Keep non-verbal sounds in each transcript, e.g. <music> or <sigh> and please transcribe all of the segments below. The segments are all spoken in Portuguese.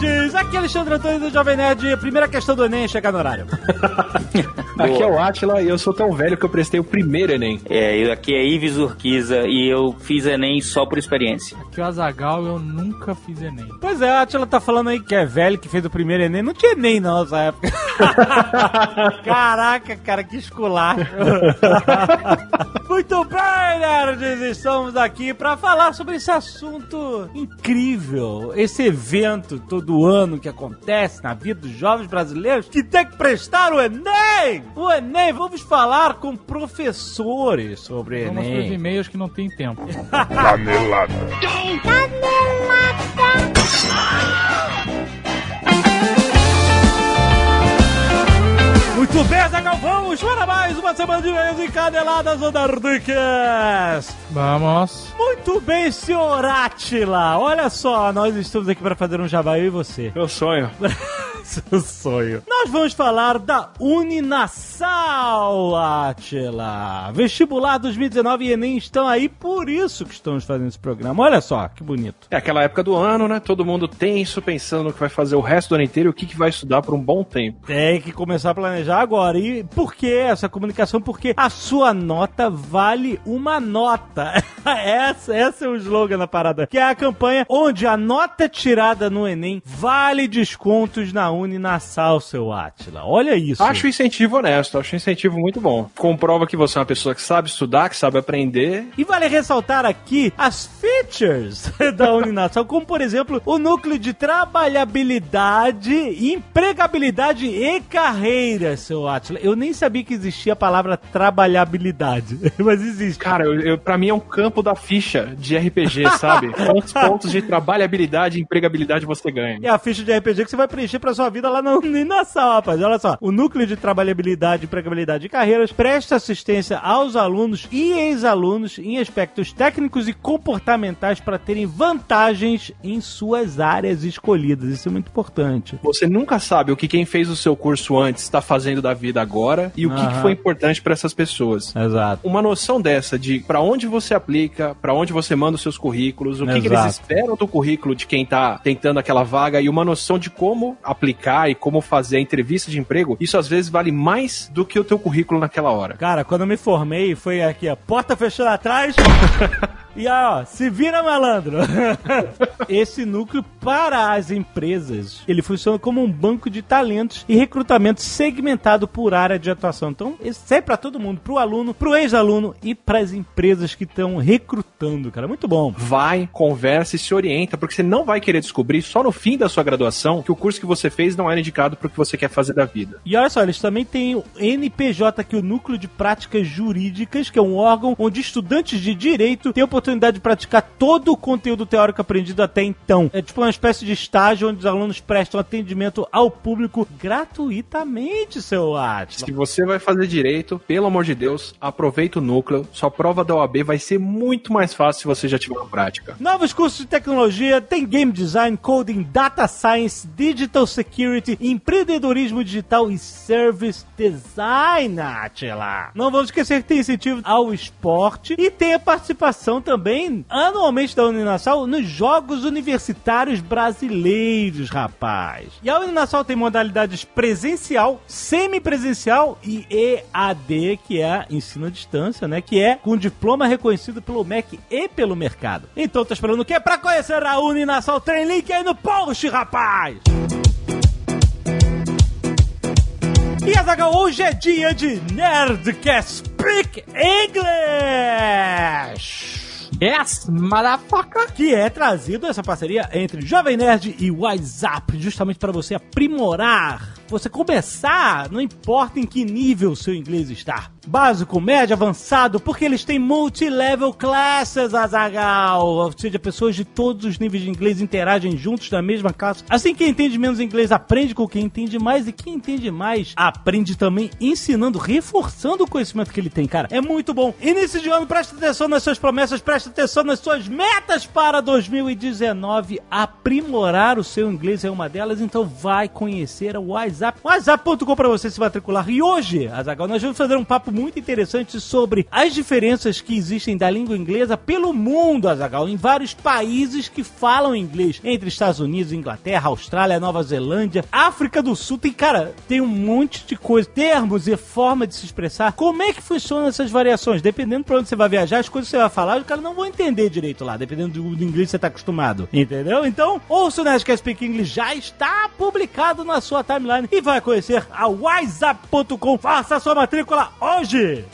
Nerds! Aqui é Alexandre Antônio do Jovem Nerd. Primeira questão do Enem é chegar no horário. <laughs> Aqui é o Atila e eu sou tão velho que eu prestei o primeiro Enem. É, eu- aqui é Ives Urquiza e eu fiz Enem só por experiência. Que o Azagal eu nunca fiz Enem. Pois é, a Atila tá falando aí que é velho, que fez o primeiro Enem. Não tinha Enem não nessa época. <laughs> Caraca, cara, que esculacho. <laughs> Muito bem, nerds! Estamos aqui pra falar sobre esse assunto incrível. Esse evento todo ano que acontece na vida dos jovens brasileiros que tem que prestar o Enem! O Enem, vamos falar com professores sobre Vamos Enem. e-mails que não tem tempo. Canelada. Muito bem, Zagal, vamos para mais uma semana de e-mails encadeladas do Nerdcast. Vamos. Muito bem, senhor Atila. Olha só, nós estamos aqui para fazer um jabá, eu e você. Meu sonho. <laughs> Seu sonho. Nós vamos falar da Uninasal, Atila. Vestibular 2019 e Enem estão aí, por isso que estamos fazendo esse programa. Olha só, que bonito. É aquela época do ano, né? Todo mundo tenso, pensando no que vai fazer o resto do ano inteiro e o que, que vai estudar por um bom tempo. Tem que começar a planejar agora. E por que essa comunicação? Porque a sua nota vale uma nota. <laughs> essa, essa é o slogan da parada. Que é a campanha onde a nota tirada no Enem vale descontos na Uninasal, seu Atila. Olha isso. Acho o incentivo honesto, acho o incentivo muito bom. Comprova que você é uma pessoa que sabe estudar, que sabe aprender. E vale ressaltar aqui as features <laughs> da Uninasal, como por exemplo o núcleo de trabalhabilidade, empregabilidade e carreira, seu Atila. Eu nem sabia que existia a palavra trabalhabilidade, <laughs> mas existe. Cara, eu, eu, pra mim é um campo da ficha de RPG, sabe? <laughs> Quantos pontos de trabalhabilidade e empregabilidade você ganha? É a ficha de RPG que você vai preencher pra sua vida lá <laughs> na Uninasal, rapaz. Olha só. O núcleo de trabalhabilidade, empregabilidade e carreiras presta assistência aos alunos e ex-alunos em aspectos técnicos e comportamentais para terem vantagens em suas áreas escolhidas. Isso é muito importante. Você nunca sabe o que quem fez o seu curso antes está fazendo da vida agora e o que, que foi importante para essas pessoas. Exato. Uma noção dessa de pra onde você aplica, pra onde você manda os seus currículos, o que, que eles esperam do currículo de quem tá tentando aquela vaga e uma noção de como aplicar e como fazer a entrevista de emprego, isso às vezes vale mais do que o teu currículo naquela hora. Cara, quando eu me formei, foi aqui, a porta fechando atrás. <laughs> E ó, se vira malandro. <laughs> Esse núcleo para as empresas, ele funciona como um banco de talentos e recrutamento segmentado por área de atuação. Então, isso é para todo mundo, pro aluno, pro ex-aluno e para as empresas que estão recrutando, cara. Muito bom. Vai, conversa e se orienta, porque você não vai querer descobrir só no fim da sua graduação que o curso que você fez não era indicado pro que você quer fazer da vida. E olha só, eles também têm o NPJ, que é o Núcleo de Práticas Jurídicas, que é um órgão onde estudantes de direito têm a oportunidade de praticar todo o conteúdo teórico aprendido até então. É tipo uma espécie de estágio onde os alunos prestam atendimento ao público gratuitamente, seu Atlas. Se você vai fazer direito, pelo amor de Deus, aproveita o núcleo. Sua prova da OAB vai ser muito mais fácil se você já tiver na prática. Novos cursos de tecnologia, tem game design, coding, data science, digital security, empreendedorismo digital e service design, Atila. Não vamos esquecer que tem incentivo ao esporte e tem a participação também, anualmente, da Uninasal nos Jogos Universitários Brasileiros, rapaz. E a Uninasal tem modalidades presencial, semipresencial e EAD, que é ensino à distância, né? Que é com diploma reconhecido pelo MEC e pelo mercado. Então, tá esperando o quê? Pra conhecer a Uninasal, tem link aí no post, rapaz! E Azaghal, hoje é dia de Nerdcast Speak English! Yes, motherfucker! que é trazido essa parceria entre Jovem Nerd e WhatsApp, justamente para você aprimorar, você começar, não importa em que nível seu inglês está. Básico, médio, avançado, porque eles têm multi-level classes, Azagal. Ou seja, pessoas de todos os níveis de inglês interagem juntos na mesma classe. Assim, quem entende menos inglês aprende com quem entende mais, e quem entende mais aprende também ensinando, reforçando o conhecimento que ele tem, cara. É muito bom. Início de ano, presta atenção nas suas promessas, presta atenção nas suas metas para 2019. Aprimorar o seu inglês é uma delas, então vai conhecer o WhatsApp WhatsApp. WhatsApp.com para você se matricular. E hoje, Azagal, nós vamos fazer um papo muito interessante sobre as diferenças que existem da língua inglesa pelo mundo, Azagal, em vários países que falam inglês, entre Estados Unidos, Inglaterra, Austrália, Nova Zelândia, África do Sul. Tem, cara, tem um monte de coisa, termos e forma de se expressar. Como é que funcionam essas variações? Dependendo para onde você vai viajar, as coisas que você vai falar, os caras não vão entender direito lá, dependendo do, inglês que você tá acostumado. Entendeu? Então, ouça o Nerdcast Speak English já está publicado na sua timeline e vai conhecer a WhatsApp.com. Faça sua matrícula hoje!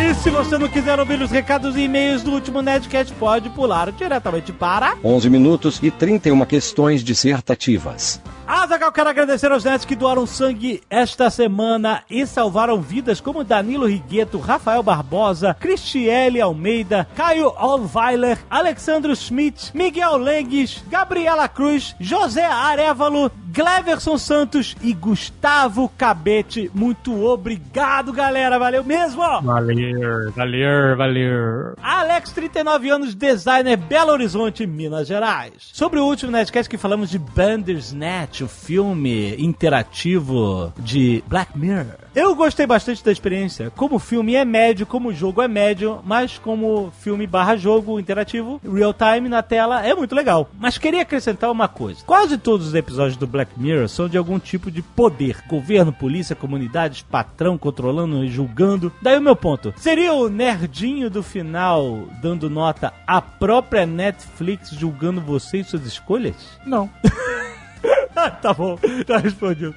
E se você não quiser ouvir os recados e e-mails do último Nerdcast, pode pular diretamente para 11 minutos e 31 questões dissertativas. Azagal, quero agradecer aos netos que doaram sangue esta semana e salvaram vidas, como Danilo Rigueto, Rafael Barbosa, Cristiele Almeida, Caio Olweiler, Alexandro Schmidt, Miguel Lengues, Gabriela Cruz, José Arevalo, Gleverson Santos e Gustavo Cabete. Muito obrigado, galera. Valeu mesmo! Valeu, valeu, valeu. Alex, 39 anos, designer, Belo Horizonte, Minas Gerais. Sobre o último Nerdcast que falamos de Bandersnatch, o filme interativo de Black Mirror. Eu gostei bastante da experiência. Como filme é médio, como jogo é médio, mas como filme barra jogo interativo, real time na tela, é muito legal. Mas queria acrescentar uma coisa. Quase todos os episódios do Black Mirror são de algum tipo de poder. Governo, polícia, comunidades, patrão controlando e julgando. Daí o meu ponto. Seria o nerdinho do final dando nota à própria Netflix julgando você e suas escolhas? Não. <laughs> <laughs> tá bom, tá respondido.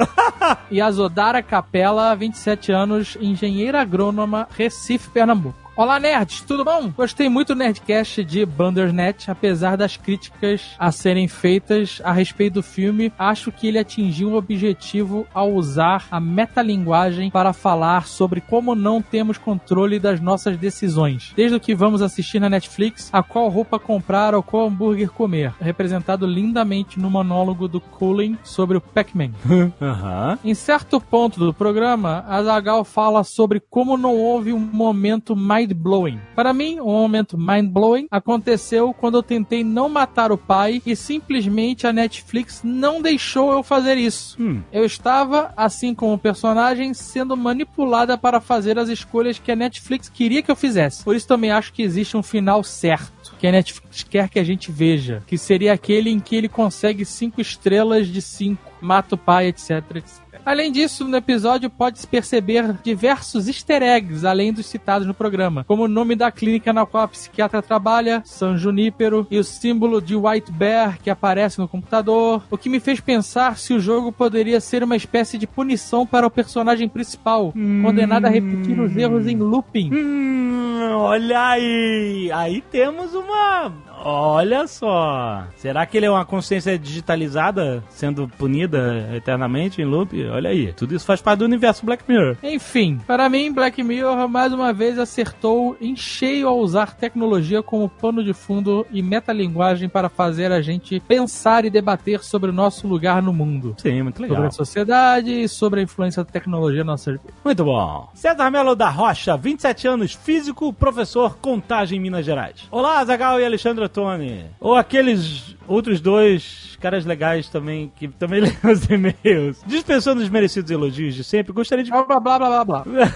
Yasodara Capela, 27 anos, engenheira agrônoma, Recife, Pernambuco. Olá, nerds, tudo bom? Gostei muito do Nerdcast de Bandersnatch, apesar das críticas a serem feitas a respeito do filme. Acho que ele atingiu o objetivo ao usar a metalinguagem para falar sobre como não temos controle das nossas decisões. Desde o que vamos assistir na Netflix, a qual roupa comprar ou qual hambúrguer comer. Representado lindamente no monólogo do Colin sobre o Pac-Man. <laughs> Aham. Em certo ponto do programa, a Zagal fala sobre como não houve um momento mind-blowing. Para mim, um momento mind-blowing aconteceu quando eu tentei não matar o pai e simplesmente a Netflix não deixou eu fazer isso. Hum. Eu estava, assim como o personagem, sendo manipulada para fazer as escolhas que a Netflix queria que eu fizesse. Por isso também acho que existe um final certo. Que a Netflix quer que a gente veja. Que seria aquele em que ele consegue cinco estrelas de cinco, mata o pai, etc, etc. Além disso, no episódio pode-se perceber diversos easter eggs, além dos citados no programa, como o nome da clínica na qual a psiquiatra trabalha, San Junípero, e o símbolo de White Bear que aparece no computador, o que me fez pensar se o jogo poderia ser uma espécie de punição para o personagem principal, condenado a repetir os erros em looping. Hum, olha aí. Aí temos uma. Olha só. Será que ele é uma consciência digitalizada sendo punida eternamente em loop? Olha aí. Tudo isso faz parte do universo Black Mirror. Enfim, para mim, Black Mirror mais uma vez acertou em cheio ao usar tecnologia como pano de fundo e metalinguagem para fazer a gente pensar e debater sobre o nosso lugar no mundo. Sim, muito Sobre legal. a sociedade e sobre a influência da tecnologia na nossa vida. Muito bom. César Melo da Rocha, 27 anos, físico, professor, contagem em Minas Gerais. Olá, Zagal e Alexandre Ottoni. Ou aqueles outros dois caras legais também, que também <laughs> leem os e-mails. Dispensando os merecidos elogios de sempre, gostaria de Blá blá blá blá blá. <laughs>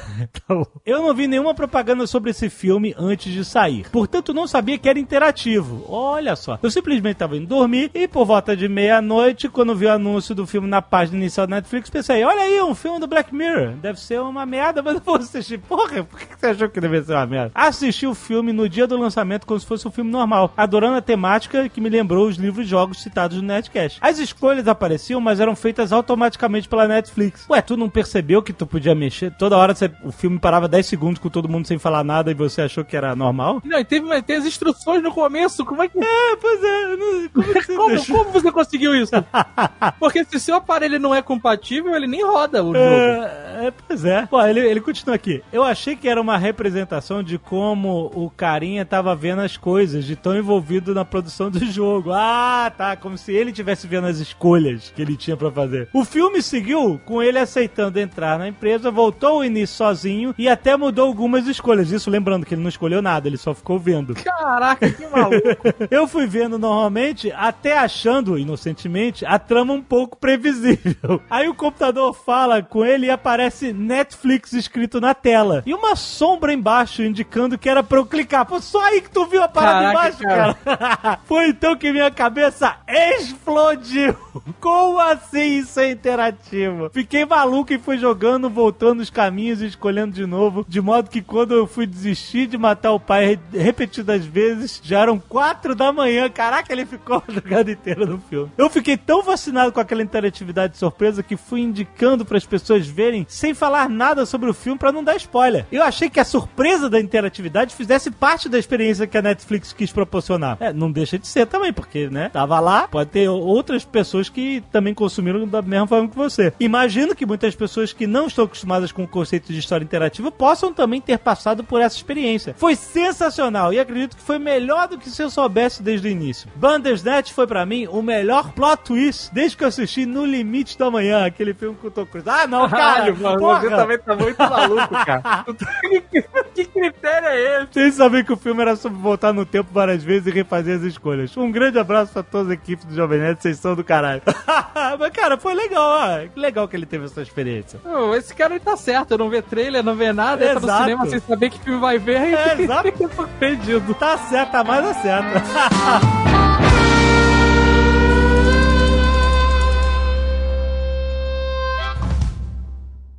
Tá bom. Eu não vi nenhuma propaganda sobre esse filme antes de sair. Portanto, não sabia que era interativo. Olha só. Eu simplesmente estava indo dormir e por volta de meia-noite, quando vi o anúncio do filme na página inicial da Netflix, pensei, olha aí, um filme do Black Mirror. Deve ser uma merda, mas eu vou assistir. Porra, por que você achou que deve ser uma merda? Assisti o filme no dia do lançamento como se fosse um filme normal, adorando a temática que me lembrou os livros e jogos citados no Netcast. As escolhas apareciam, mas eram feitas automaticamente pela Netflix. Ué, tu não percebeu que tu podia mexer? Toda hora você- o filme parava 10 segundos com todo mundo sem falar nada e você achou que era normal? Não, e teve, tem as instruções no começo. Como é que. É, pois é. Não, como é você <laughs> Como, como você conseguiu isso? <laughs> Porque se seu aparelho não é compatível, ele nem roda o jogo. É, É, pois é. Pô, ele, ele continua aqui. Eu achei que era uma representação de como o carinha tava vendo as coisas, de tão envolvido na produção do jogo. Ah, tá. Como se ele tivesse vendo as escolhas que ele tinha pra fazer. O filme seguiu com ele aceitando entrar na empresa, voltou ao início sozinho e até mudou algumas escolhas. Isso lembrando que ele não escolheu nada, ele só ficou vendo. Caraca, que maluco. <laughs> Eu fui vendo normalmente, até achando, inocentemente, a trama um pouco previsível. Aí o computador fala com ele e aparece Netflix escrito na tela. E uma sombra embaixo indicando que era pra eu clicar. Pô, só aí que tu viu a parada Caraca, embaixo, cara. <laughs> Foi então que minha cabeça explodiu. Como assim isso é interativo? Fiquei maluco e fui jogando, voltando os caminhos e escolhendo de novo. De modo que quando eu fui desistir de matar o pai repetidas vezes, já eram quatro da manhã. Caraca, ele ficou <laughs> a jogada inteira no filme. Eu fiquei tão fascinado com aquela interatividade surpresa que fui indicando para as pessoas verem sem falar nada sobre o filme para não dar spoiler. Eu achei que a surpresa da interatividade fizesse parte da experiência que a Netflix quis proporcionar. É, não deixa de ser também, porque, né, tava lá, pode ter outras pessoas que também consumiram da mesma forma que você. Imagino que muitas pessoas que não estão acostumadas com o conceito de história interativa possam também ter passado por essa experiência. Foi sensacional e acredito que foi melhor do que se eu soubesse desde o início. Bandersnatch foi para mim o melhor plot twist desde que eu assisti No Limite da Manhã, aquele filme com o Tom Cruise. Ah, não, <laughs> cara! Caralho, mano, você também tá muito maluco, cara. <laughs> <laughs> que critério é esse? Sem saber que o filme era sobre voltar no tempo várias vezes e refazer as escolhas. Um grande abraço pra todas as equipes do Jovem Nerd, vocês são do caralho. <laughs> Mas, cara, foi legal, ó. Que legal que ele teve essa experiência. Ô, esse cara ele tá certo, não vê trailer, não vê nada, entra no Exato. cinema sem saber que filme vai ver e É, <laughs> exato. fica perdido. Tá certo, tá mais acerta. <laughs>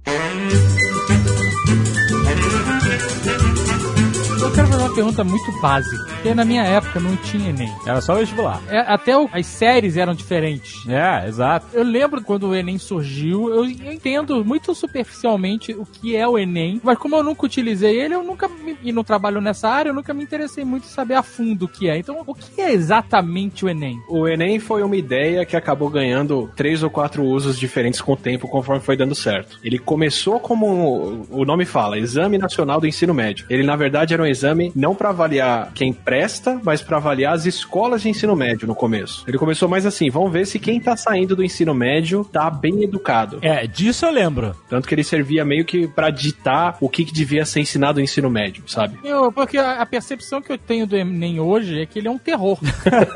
Eu quero fazer uma pergunta muito básica, porque na minha época não tinha Enem. Era só vestibular. É, até o- as séries eram diferentes. É, exato. Eu lembro quando o Enem surgiu, eu entendo muito superficialmente o que é o Enem, mas como eu nunca utilizei ele, eu nunca, me- e não trabalho nessa área, eu nunca me interessei muito em saber a fundo o que é. Então, o que é exatamente o Enem? O Enem foi uma ideia que acabou ganhando três ou quatro usos diferentes com o tempo, conforme foi dando certo. Ele começou como o nome fala, Exame Nacional do Ensino Médio. Ele, na verdade, era um exame não para avaliar quem presta, mas para avaliar as escolas de ensino médio no começo. Ele começou mais assim, vamos ver se quem tá saindo do ensino médio tá bem educado. É, disso eu lembro. Tanto que ele servia meio que para ditar o que, que devia ser ensinado no ensino médio, sabe? Eu, porque a, a percepção que eu tenho do Enem hoje é que ele é um terror.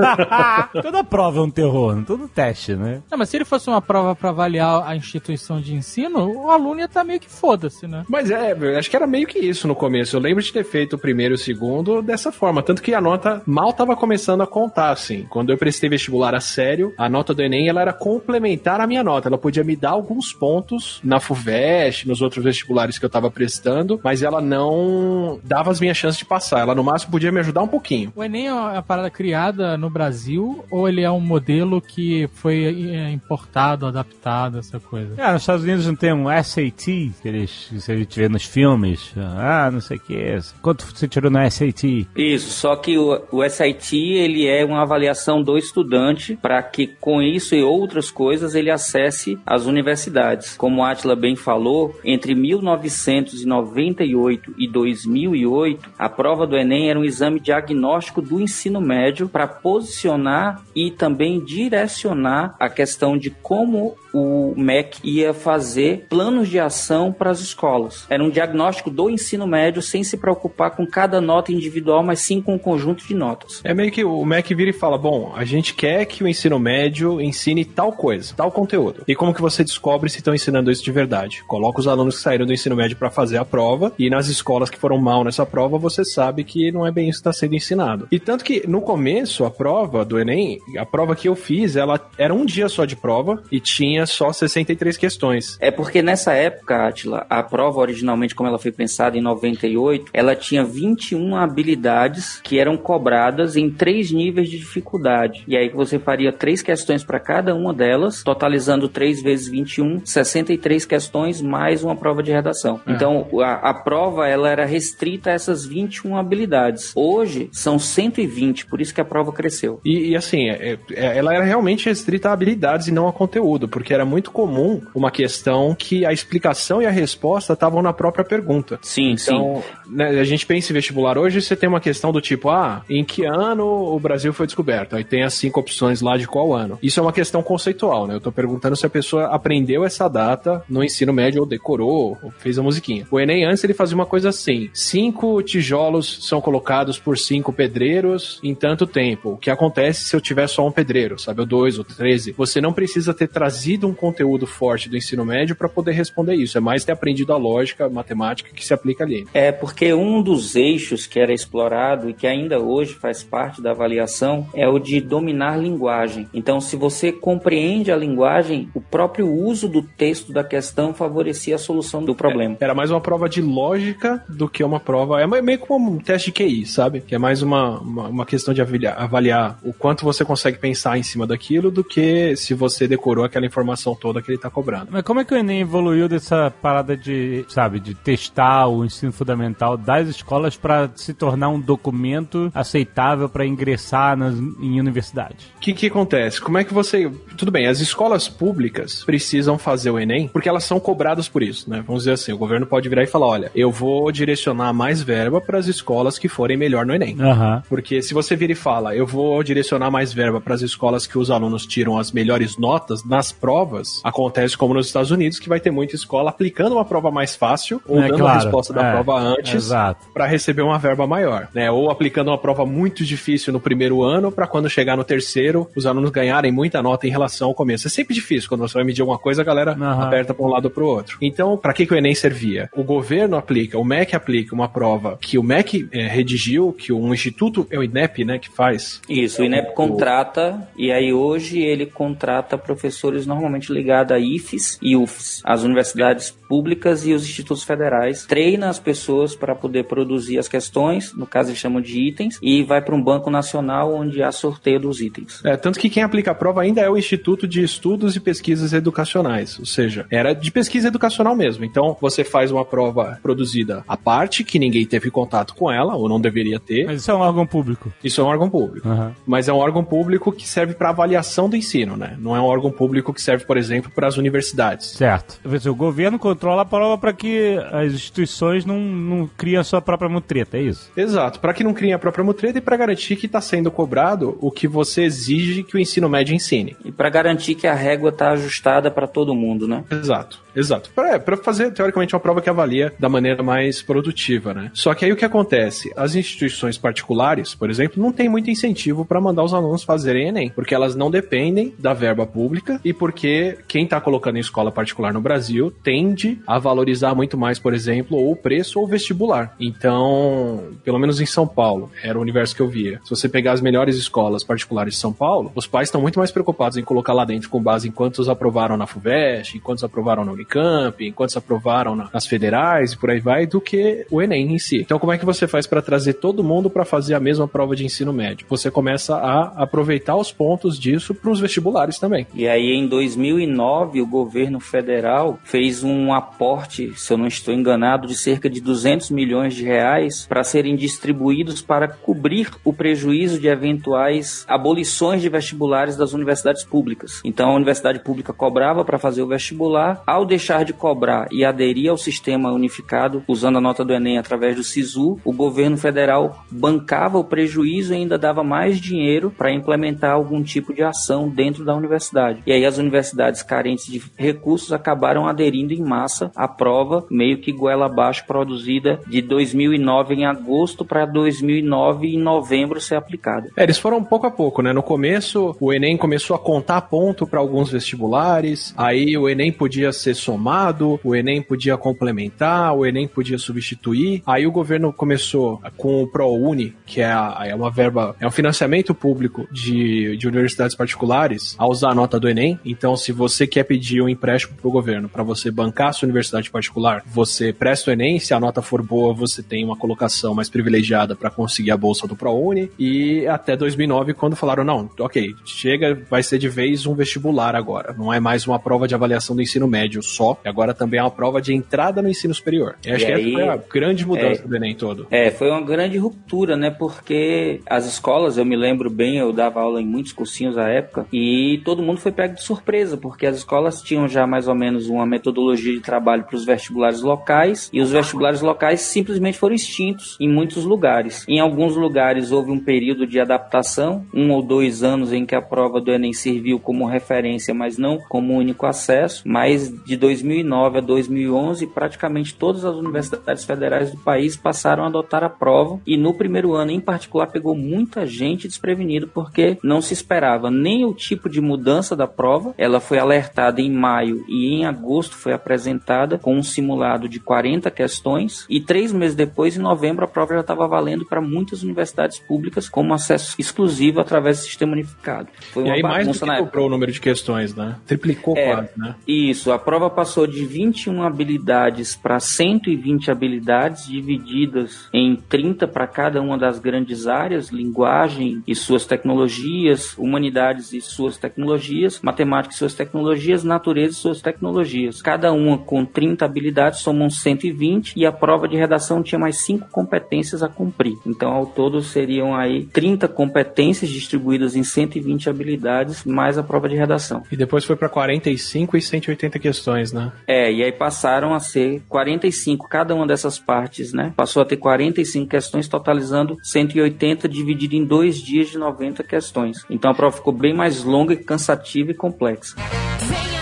<laughs> Toda prova é um terror, todo teste, né? Não, mas se ele fosse uma prova pra avaliar a instituição de ensino, o aluno ia estar meio que foda-se, né? Mas é, eu acho que era meio que isso no começo. Eu lembro de ter feito o primeiro e o segundo dessa forma. Tanto que a nota mal tava começando a contar, assim. Quando eu prestei vestibular a sério, a nota do Enem ela era complementar à minha nota. Ela podia me dar alguns pontos na FUVEST, nos outros vestibulares que eu tava prestando, mas ela não dava as minhas chances de passar. Ela no máximo podia me ajudar um pouquinho. O Enem é uma parada criada no Brasil ou ele é um modelo que foi é, importado, adaptado, essa coisa? É, nos Estados Unidos não tem um SAT, que eles, que a gente vê nos filmes. Ah, não sei o que. Quanto você tirou no SAT? Isso, só que o, o SIT ele é uma avaliação do estudante para que com isso e outras coisas ele acesse as universidades. Como Atila bem falou, entre 1998 e 2008, a prova do Enem era um exame diagnóstico do ensino médio para posicionar e também direcionar a questão de como o MEC ia fazer planos de ação para as escolas. Era um diagnóstico do ensino médio sem se preocupar com cada nota individual, mas sim com um conjunto de notas. É meio que o MEC vira e fala: bom, a gente quer que o ensino médio ensine tal coisa, tal conteúdo. E como que você descobre se estão ensinando isso de verdade? Coloca os alunos que saíram do ensino médio para fazer a prova, e nas escolas que foram mal nessa prova, você sabe que não é bem isso que está sendo ensinado. E tanto que no começo, a prova do Enem, a prova que eu fiz, ela era um dia só de prova e tinha só 63 questões. É porque nessa época, Atila, a prova originalmente, como ela foi pensada em 98, ela tinha 21 habilidades que eram cobradas em três níveis de dificuldade. E aí você faria três questões para cada uma delas, totalizando 3 vezes 21, 63 questões mais uma prova de redação. Então, a, a prova ela era restrita a essas 21 habilidades. Hoje são 120, por isso que a prova cresceu. E, e, assim, é- é- ela era realmente restrita a habilidades e não a conteúdo, porque porque era muito comum uma questão que a explicação e a resposta estavam na própria pergunta. Sim, Então, né, a gente pensa em vestibular hoje, você tem uma questão do tipo, ah, em que ano o Brasil foi descoberto? Aí tem as cinco opções lá de qual ano. Isso é uma questão conceitual, né? Eu tô perguntando se a pessoa aprendeu essa data no ensino médio ou decorou, ou fez a musiquinha. O Enem antes ele fazia uma coisa assim: cinco tijolos são colocados por cinco pedreiros em tanto tempo. O que acontece se eu tiver só um pedreiro, sabe? Ou dois, ou treze. Você não precisa ter trazido um conteúdo forte do ensino médio para poder responder isso. É mais ter aprendido a lógica, a matemática que se aplica ali. É porque um dos eixos que era explorado e que ainda hoje faz parte da avaliação é o de dominar linguagem. Então, se você compreende a linguagem, o próprio uso do texto da questão favorecia a solução do problema. Era mais uma prova de lógica do que uma prova. É meio como um teste de QI, sabe? Que é mais uma, uma, uma questão de avaliar, avaliar o quanto você consegue pensar em cima daquilo do que se você decorou aquela informação toda que ele tá cobrando. Mas como é que o Enem evoluiu dessa parada de, sabe, de testar o ensino fundamental das escolas para se tornar um documento aceitável para ingressar nas, em universidades? O que, que acontece? Como é que você. Tudo bem, as escolas públicas precisam fazer o Enem porque elas são cobradas por isso, né? Vamos dizer assim: o governo pode virar e falar: olha, eu vou direcionar mais verba para as escolas que forem melhor no Enem. Aham. Porque se você vira e fala, eu vou direcionar mais verba para as escolas que os alunos tiram as melhores notas nas provas, acontece como nos Estados Unidos, que vai ter muita escola aplicando uma prova mais fácil ou É, dando a claro. resposta da É, prova antes Exato. para receber uma verba maior, né? Ou aplicando uma prova muito difícil no primeiro ano para quando chegar no terceiro os alunos ganharem muita nota em relação ao começo. É sempre difícil quando você vai medir alguma coisa, a galera Aham. aperta para um lado ou para o outro. Então, para que que o Enem servia? O governo aplica, o MEC aplica uma prova que o MEC eh, redigiu, que um instituto é o INEP, né, que faz. Isso, o INEP contrata, e aí hoje ele contrata professores normalmente ligados a IFES e UFES, as universidades públicas e os institutos federais, treina as pessoas para poder produzir as questões, no caso eles chamam de itens, e vai para um banco nacional onde há sorteio dos itens. É, tanto que quem aplica a prova ainda é o Instituto de Estudos e Pesquisas Educacionais, ou seja, era de pesquisa educacional mesmo. Então, você faz uma prova produzida à parte, que ninguém teve contato com ela, ou não deveria ter. Mas isso é um órgão público. Isso é um órgão público. Aham. Mas é um órgão público que serve para avaliação do ensino, né? Não é um órgão público que serve, por exemplo, para as universidades. Certo. O governo controla a prova para que as instituições não, não criem a sua própria mutreta, é isso? Exato, para que não criem a própria mutreta e para garantir que está sendo cobrado o que você exige que o ensino médio ensine. E para garantir que a régua está ajustada para todo mundo, né? Exato, exato. Para pra fazer, teoricamente, uma prova que avalia da maneira mais produtiva, né? Só que aí o que acontece? As instituições particulares, por exemplo, não tem muito incentivo para mandar os alunos fazerem Enem, porque elas não dependem da verba pública e porque quem está colocando em escola particular no Brasil tende a valorizar muito mais, por exemplo, ou o preço ou o vestibular. Então, pelo menos em São Paulo, era o universo que eu via. Se você pegar as melhores escolas particulares de São Paulo, os pais estão muito mais preocupados em colocar lá dentro com base em quantos aprovaram na FUVEST, em quantos aprovaram na Unicamp, em quantos aprovaram na- nas federais e por aí vai, do que o Enem em si. Então, como é que você faz para trazer todo mundo para fazer a mesma prova de ensino médio? Você começa a aproveitar os pontos disso para os vestibulares também. E aí, em 2009, o governo federal fez um aporte, se eu não estou enganado, de cerca de 200 milhões de reais para serem distribuídos para cobrir o prejuízo de eventuais abolições de vestibulares das universidades públicas. Então, a universidade pública cobrava para fazer o vestibular. Ao deixar de cobrar e aderir ao sistema unificado, usando a nota do Enem através do SISU, o governo federal bancava o prejuízo e ainda dava mais dinheiro para implementar algum tipo de ação dentro da universidade. E aí as universidades carentes de recursos acabaram aderindo em massa à prova, meio que goela abaixo, produzida de 2009 em agosto para 2009 em novembro ser aplicada. É, eles foram pouco a pouco, né? No começo, o Enem começou a contar ponto para alguns vestibulares, aí o Enem podia ser somado, o Enem podia complementar, o Enem podia substituir. Aí o governo começou com o ProUni, que é, é uma verba, é um financiamento público de, de universidades particulares, a usar a nota do Enem. Então, se você quer pedir um empréstimo pro governo para você bancar a sua universidade particular, você presta o Enem, se a nota for boa, você tem uma colocação mais privilegiada para conseguir a bolsa do ProUni. E até 2009, quando falaram, não, ok, chega, vai ser de vez um vestibular agora. Não é mais uma prova de avaliação do ensino médio só, agora também é uma prova de entrada no ensino superior. Eu acho E que aí- foi a grande mudança é. do Enem todo. É, foi uma grande ruptura, né? Porque as escolas, eu me lembro bem, eu dava aula em muitos cursinhos à época, e todo mundo foi pego de surpresa porque as escolas tinham já mais ou menos uma metodologia de trabalho para os vestibulares locais e os vestibulares locais simplesmente foram extintos em muitos lugares. Em alguns lugares houve um período de adaptação, um ou dois anos em que a prova do Enem serviu como referência, mas não como único acesso. Mas de 2009 a 2011, praticamente todas as universidades federais do país passaram a adotar a prova e no primeiro ano, em particular, pegou muita gente desprevenido porque não se esperava nem o tipo de mudança da prova. Ela foi alertada em maio e em agosto foi apresentada com um simulado de 40 questões e três meses depois, em novembro, a prova já estava valendo para muitas universidades públicas como acesso exclusivo através do sistema unificado. Foi e aí mais do que dobrou o número de questões, né? Triplicou é, quase, né? Isso, a prova passou de 21 habilidades para 120 habilidades divididas em 30 para cada uma das grandes áreas, linguagem e suas tecnologias, humanidades e suas tecnologias, matemática e suas tecnologias, natureza e suas tecnologias. Cada uma com 30 habilidades somam 120 e a prova de redação tinha mais 5 competências a cumprir. Então, ao todo seriam aí 30 competências distribuídas em 120 habilidades mais a prova de redação. E depois foi para 45 e 180 questões, né? É, e aí passaram a ser 45 cada uma dessas partes, né? Passou a ter 45 questões, totalizando 180 dividido em dois dias de 90 questões. Então a prova ficou bem mais longa, cansativa e complexa. Vem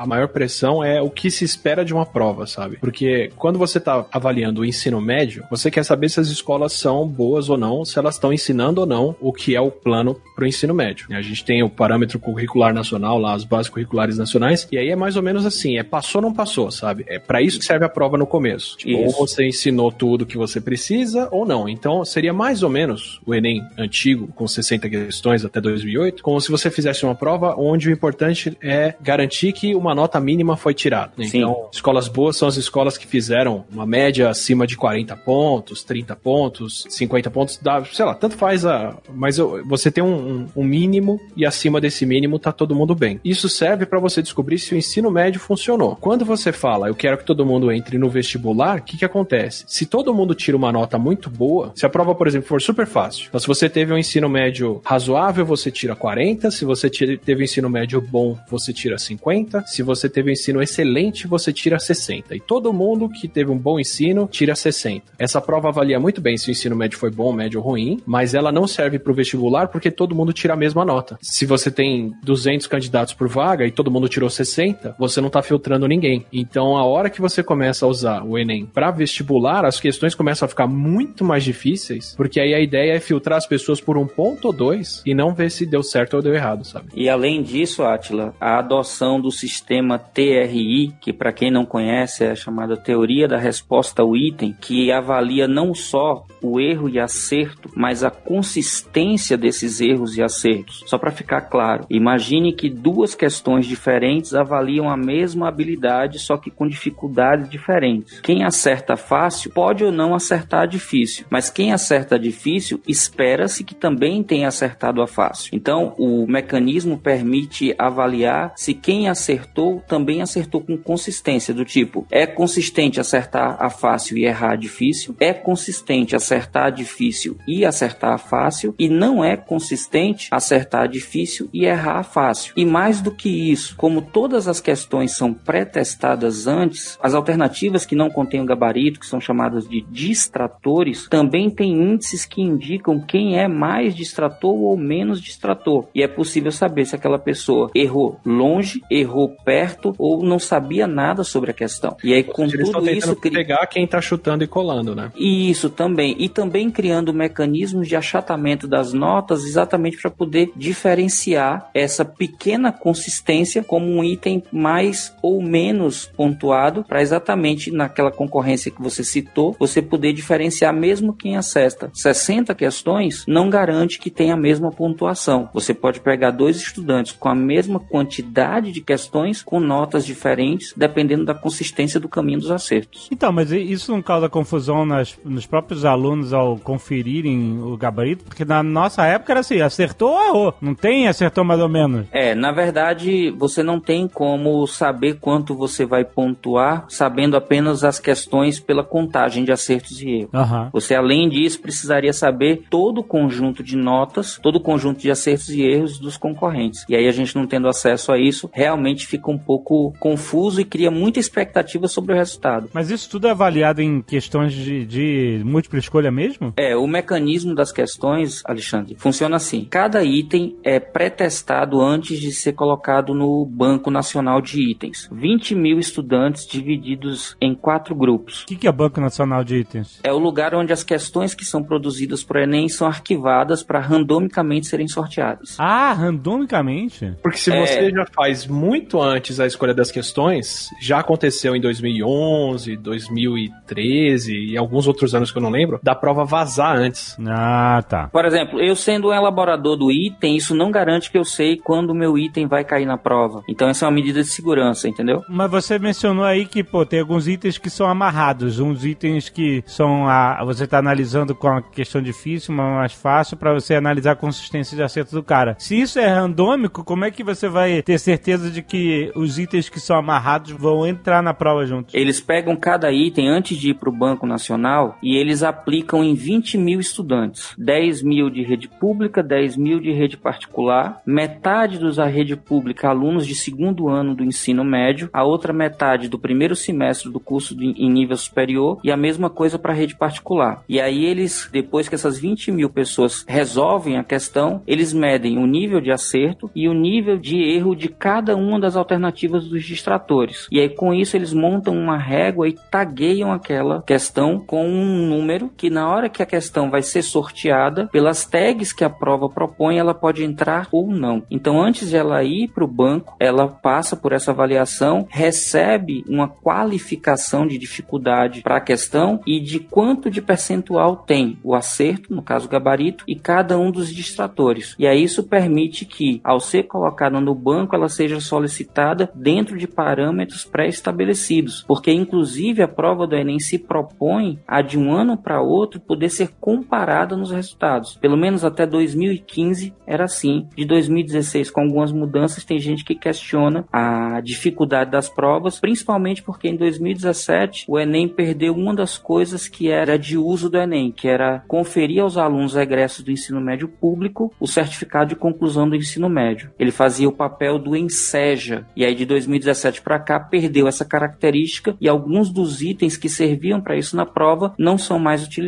a maior pressão é o que se espera de uma prova, sabe? Porque quando você está avaliando o ensino médio, você quer saber se as escolas são boas ou não, se elas estão ensinando ou não o que é o plano para o ensino médio. A gente tem o parâmetro curricular nacional, lá as bases curriculares nacionais, e aí é mais ou menos assim, é passou ou não passou, sabe? É para isso que serve a prova no começo. Tipo, ou você ensinou tudo que você precisa ou não. Então seria mais ou menos o Enem antigo, com 60 questões até 2008, como se você fizesse uma prova onde o importante é garantir que uma uma nota mínima foi tirada. Sim. Então, escolas boas são as escolas que fizeram uma média acima de 40 pontos, 30 pontos, 50 pontos, dá, sei lá, tanto faz a. Mas você tem um, um mínimo e acima desse mínimo tá todo mundo bem. Isso serve para você descobrir se o ensino médio funcionou. Quando você fala, eu quero que todo mundo entre no vestibular, o que, que acontece? Se todo mundo tira uma nota muito boa, se a prova, por exemplo, for super fácil, então se você teve um ensino médio razoável, você tira 40, se você teve um ensino médio bom, você tira 50, se se você teve um ensino excelente, você tira 60. E todo mundo que teve um bom ensino tira 60. Essa prova avalia muito bem se o ensino médio foi bom, médio ou ruim, mas ela não serve para o vestibular porque todo mundo tira a mesma nota. Se você tem 200 candidatos por vaga e todo mundo tirou 60, você não está filtrando ninguém. Então, a hora que você começa a usar o Enem para vestibular, as questões começam a ficar muito mais difíceis, porque aí a ideia é filtrar as pessoas por um ponto ou dois e não ver se deu certo ou deu errado, sabe? E além disso, Atila, a adoção do sistema sistema TRI, que para quem não conhece é a chamada teoria da resposta ao item, que avalia não só o erro e acerto, mas a consistência desses erros e acertos. Só para ficar claro, imagine que duas questões diferentes avaliam a mesma habilidade, só que com dificuldades diferentes. Quem acerta fácil pode ou não acertar difícil, mas quem acerta difícil espera-se que também tenha acertado a fácil. Então, o mecanismo permite avaliar se quem acertou também acertou com consistência, do tipo, é consistente acertar a fácil e errar difícil, é consistente acertar a difícil e acertar fácil, e não é consistente acertar difícil e errar fácil. E mais do que isso, como todas as questões são pré-testadas antes, as alternativas que não contêm o gabarito, que são chamadas de distratores, também têm índices que indicam quem é mais distrator ou menos distrator. E é possível saber se aquela pessoa errou longe, errou perto ou não sabia nada sobre a questão. E aí com tudo isso pegar quem está chutando e colando, né? Isso também e também criando mecanismos de achatamento das notas exatamente para poder diferenciar essa pequena consistência como um item mais ou menos pontuado para exatamente naquela concorrência que você citou, você poder diferenciar mesmo quem acessa 60 questões não garante que tenha a mesma pontuação. Você pode pegar dois estudantes com a mesma quantidade de questões questões com notas diferentes, dependendo da consistência do caminho dos acertos. Então, mas isso não causa confusão nas, nos próprios alunos ao conferirem o gabarito? Porque na nossa época era assim, acertou ou errou. Não tem acertou mais ou menos. É, na verdade, você não tem como saber quanto você vai pontuar sabendo apenas as questões pela contagem de acertos e erros. Aham. Você, além disso, precisaria saber todo o conjunto de notas, todo o conjunto de acertos e erros dos concorrentes. E aí, a gente não tendo acesso a isso, realmente fica um pouco confuso e cria muita expectativa sobre o resultado. Mas isso tudo é avaliado em questões de, de múltipla escolha mesmo? É, o mecanismo das questões, Alexandre, funciona assim. Cada item é pré-testado antes de ser colocado no Banco Nacional de Itens. 20 mil estudantes divididos em quatro grupos. O que, que é Banco Nacional de Itens? É o lugar onde as questões que são produzidas por Enem são arquivadas para randomicamente serem sorteadas. Ah, randomicamente? Porque se É. você já faz muito antes a escolha das questões, já aconteceu em 2011, 2013 e alguns outros anos que eu não lembro, da prova vazar antes. Ah, tá. Por exemplo, eu sendo um elaborador do item, isso não garante que eu sei quando o meu item vai cair na prova. Então, essa é uma medida de segurança, entendeu? Mas você mencionou aí que, pô, tem alguns itens que são amarrados, uns itens que são a. Você tá analisando com uma questão difícil, uma mais fácil, pra você analisar a consistência de acerto do cara. Se isso é randômico, como é que você vai ter certeza de que os itens que são amarrados vão entrar na prova juntos? Eles pegam cada item antes de ir para o Banco Nacional e eles aplicam em 20 mil estudantes. 10 mil de rede pública, 10 mil de rede particular, metade dos da rede pública alunos de segundo ano do ensino médio, a outra metade do primeiro semestre do curso de- em nível superior e a mesma coisa para a rede particular. E aí eles, depois que essas 20 mil pessoas resolvem a questão, eles medem o nível de acerto e o nível de erro de cada uma das alternativas dos distratores. E aí com isso eles montam uma régua e tagueiam aquela questão com um número que na hora que a questão vai ser sorteada, pelas tags que a prova propõe, ela pode entrar ou não. Então antes de ela ir para o banco, ela passa por essa avaliação, recebe uma qualificação de dificuldade para a questão e de quanto de percentual tem o acerto, no caso gabarito, e cada um dos distratores. E aí isso permite que, ao ser colocada no banco, ela seja solicitada dentro de parâmetros pré-estabelecidos, porque inclusive a prova do Enem se propõe a de um ano para outro poder ser comparada nos resultados. Pelo menos até 2015 era assim. De 2016, com algumas mudanças, tem gente que questiona a dificuldade das provas, principalmente porque em 2017 o Enem perdeu uma das coisas que era de uso do Enem, que era conferir aos alunos egressos do ensino médio público o certificado de conclusão do ensino médio. Ele fazia o papel do enseja, e aí de 2017 para cá perdeu essa característica e alguns dos itens que serviam para isso na prova não são mais utilizados.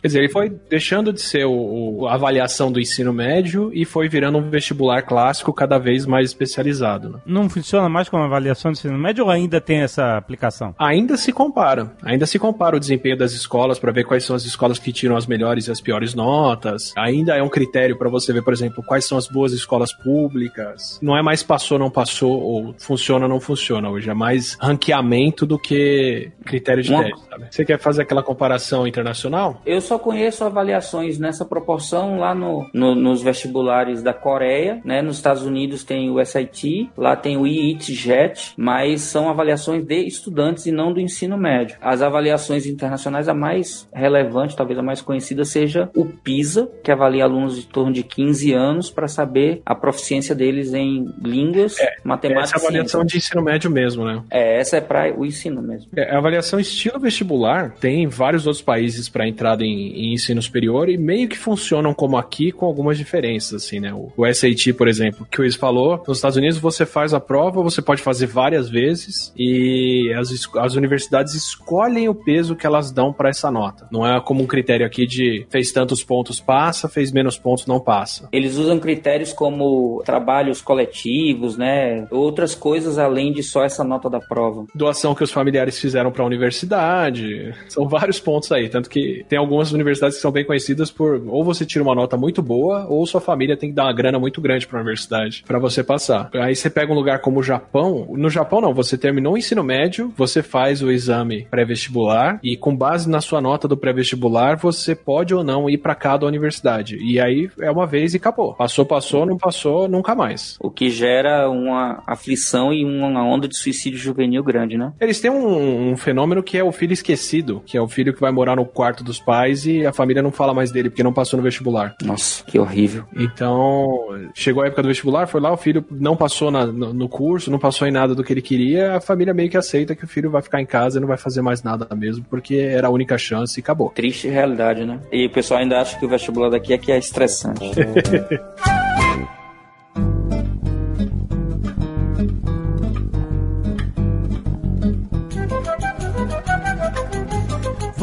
Quer dizer, ele foi deixando de ser o, o- a avaliação do ensino médio e foi virando um vestibular clássico cada vez mais especializado. né? Não funciona mais como avaliação de ensino médio ou ainda tem essa aplicação? Ainda se compara, ainda se compara o desempenho das escolas para ver quais são as escolas que tiram as melhores e as piores notas. Ainda é um critério para você ver, por exemplo, quais são as boas escolas públicas. Não é mais passou não passou ou funciona não funciona hoje, é mais ranqueamento do que critério de Uma- teste. sabe? Você quer fazer aquela comparação internacional? Eu só conheço avaliações nessa proporção lá no, no- nos vestibulares da Coreia, né? Nos Estados Unidos tem o SIT, lá tem o IIT-JET, mas são avaliações de estudantes e não do ensino médio. As avaliações internacionais, a mais relevante, talvez a mais conhecida, seja o PISA, que avalia alunos de torno de 15 anos para saber a proficiência deles em línguas, matemática Essa é avaliação ciência. de ensino médio mesmo, né? É, essa é para o ensino mesmo. É, a avaliação estilo vestibular tem vários outros países para entrada em, em ensino superior e meio que funcionam como aqui com algumas diferenças, assim, né? O, o SAT, por exemplo, que o Luiz falou, nos Estados Unidos você faz a prova, você pode fazer várias vezes e as, as universidades escolhem o peso que elas dão para essa nota. Não é como um critério aqui de fez tantos pontos passa, fez menos pontos não passa. Eles usam critérios como trabalhos coletivos, né? Outras coisas além de só essa nota da prova. doação que os familiares fizeram para a universidade. São vários pontos aí. Tanto que tem algumas universidades que são bem conhecidas por ou você tira uma nota muito boa, ou sua família tem que dar uma grana muito grande para a universidade para você passar. Aí você pega um lugar como o Japão. No Japão, não. Você terminou o ensino médio, você faz o exame pré-vestibular e, com base na sua nota do pré-vestibular, você pode ou não ir para cada universidade. E aí é uma vez e acabou. Passou, passou, não passou, nunca mais. O que gera uma aflição e uma onda de suicídio juvenil grande, né? Eles têm um, um fenômeno que é o filho esquecido, que é o filho que vai morar no quarto dos pais e a família não fala mais dele porque não passou no vestibular. Nossa, que horrível. Então, chegou a época do vestibular, foi lá, o filho não passou na- no, no curso, não passou em nada do que ele queria, a família meio que aceita que o filho vai ficar em casa e não vai fazer mais nada mesmo, porque era a única chance e acabou. Triste realidade, né? E o pessoal ainda acha que o vestibular daqui é que é estressante. <laughs>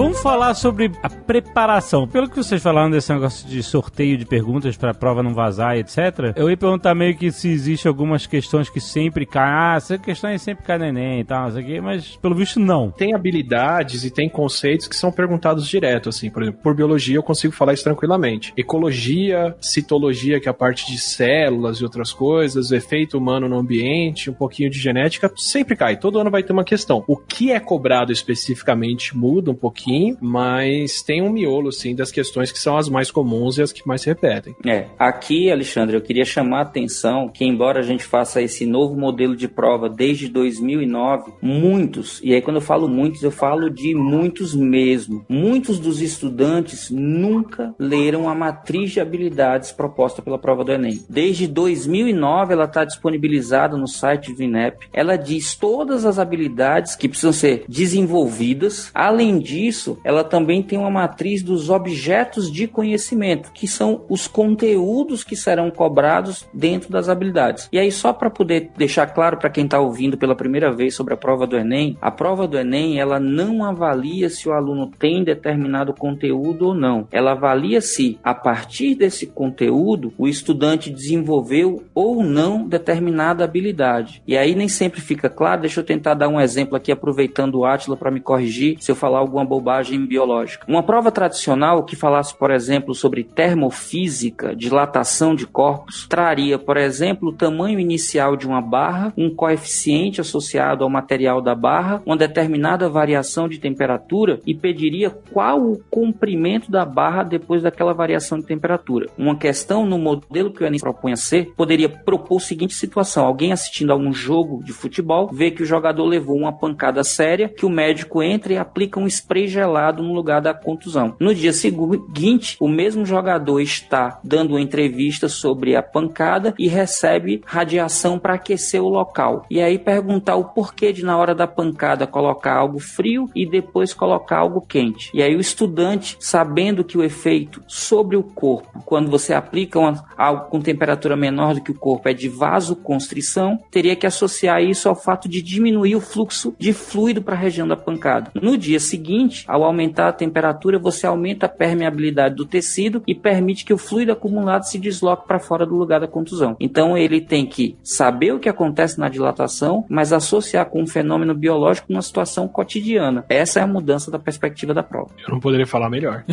Vamos falar sobre a preparação. Pelo que vocês falaram desse negócio de sorteio de perguntas pra prova não vazar, etc. Eu ia perguntar meio que se existe algumas questões que sempre caem. Ah, essa questão aí sempre cai no Enem e tal, não mas pelo visto não. Tem habilidades e tem conceitos que são perguntados direto, assim, por exemplo, por biologia eu consigo falar isso tranquilamente. Ecologia, citologia, que é a parte de células e outras coisas, efeito humano no ambiente, um pouquinho de genética, sempre cai. Todo ano vai ter uma questão. O que é cobrado especificamente muda um pouquinho, mas tem um miolo, sim, das questões que são as mais comuns e as que mais se repetem. É, aqui, Alexandre, eu queria chamar a atenção que, embora a gente faça esse novo modelo de prova desde 2009, muitos, e aí quando eu falo muitos, eu falo de muitos mesmo, muitos dos estudantes nunca leram a matriz de habilidades proposta pela prova do Enem. Desde 2009, ela está disponibilizada no site do INEP. Ela diz todas as habilidades que precisam ser desenvolvidas. Além disso, ela também tem uma matriz dos objetos de conhecimento, que são os conteúdos que serão cobrados dentro das habilidades. E aí, só para poder deixar claro para quem está ouvindo pela primeira vez sobre a prova do Enem, a prova do Enem ela não avalia se o aluno tem determinado conteúdo ou não. Ela avalia se, a partir desse conteúdo, o estudante desenvolveu ou não determinada habilidade. E aí nem sempre fica claro. Deixa eu tentar dar um exemplo aqui, aproveitando o Átila para me corrigir se eu falar alguma bobagem biológica. Uma prova tradicional que falasse, por exemplo, sobre termofísica, dilatação de corpos, traria, por exemplo, o tamanho inicial de uma barra, um coeficiente associado ao material da barra, uma determinada variação de temperatura e pediria qual o comprimento da barra depois daquela variação de temperatura. Uma questão no modelo que o Enem propõe a ser, poderia propor a seguinte situação: alguém assistindo a um jogo de futebol vê que o jogador levou uma pancada séria, que o médico entra e aplica um spray gelado no lugar da contusão. No dia seguinte, o mesmo jogador está dando uma entrevista sobre a pancada e recebe radiação para aquecer o local. E aí perguntar o porquê de na hora da pancada colocar algo frio e depois colocar algo quente. E aí o estudante, sabendo que o efeito sobre o corpo, quando você aplica uma, algo com temperatura menor do que o corpo, é de vasoconstrição, teria que associar isso ao fato de diminuir o fluxo de fluido para a região da pancada. No dia seguinte, ao aumentar a temperatura, você aumenta a permeabilidade do tecido e permite que o fluido acumulado se desloque para fora do lugar da contusão. Então ele tem que saber o que acontece na dilatação, mas associar com um fenômeno biológico numa situação cotidiana. Essa é a mudança da perspectiva da prova. Eu não poderia falar melhor. <laughs>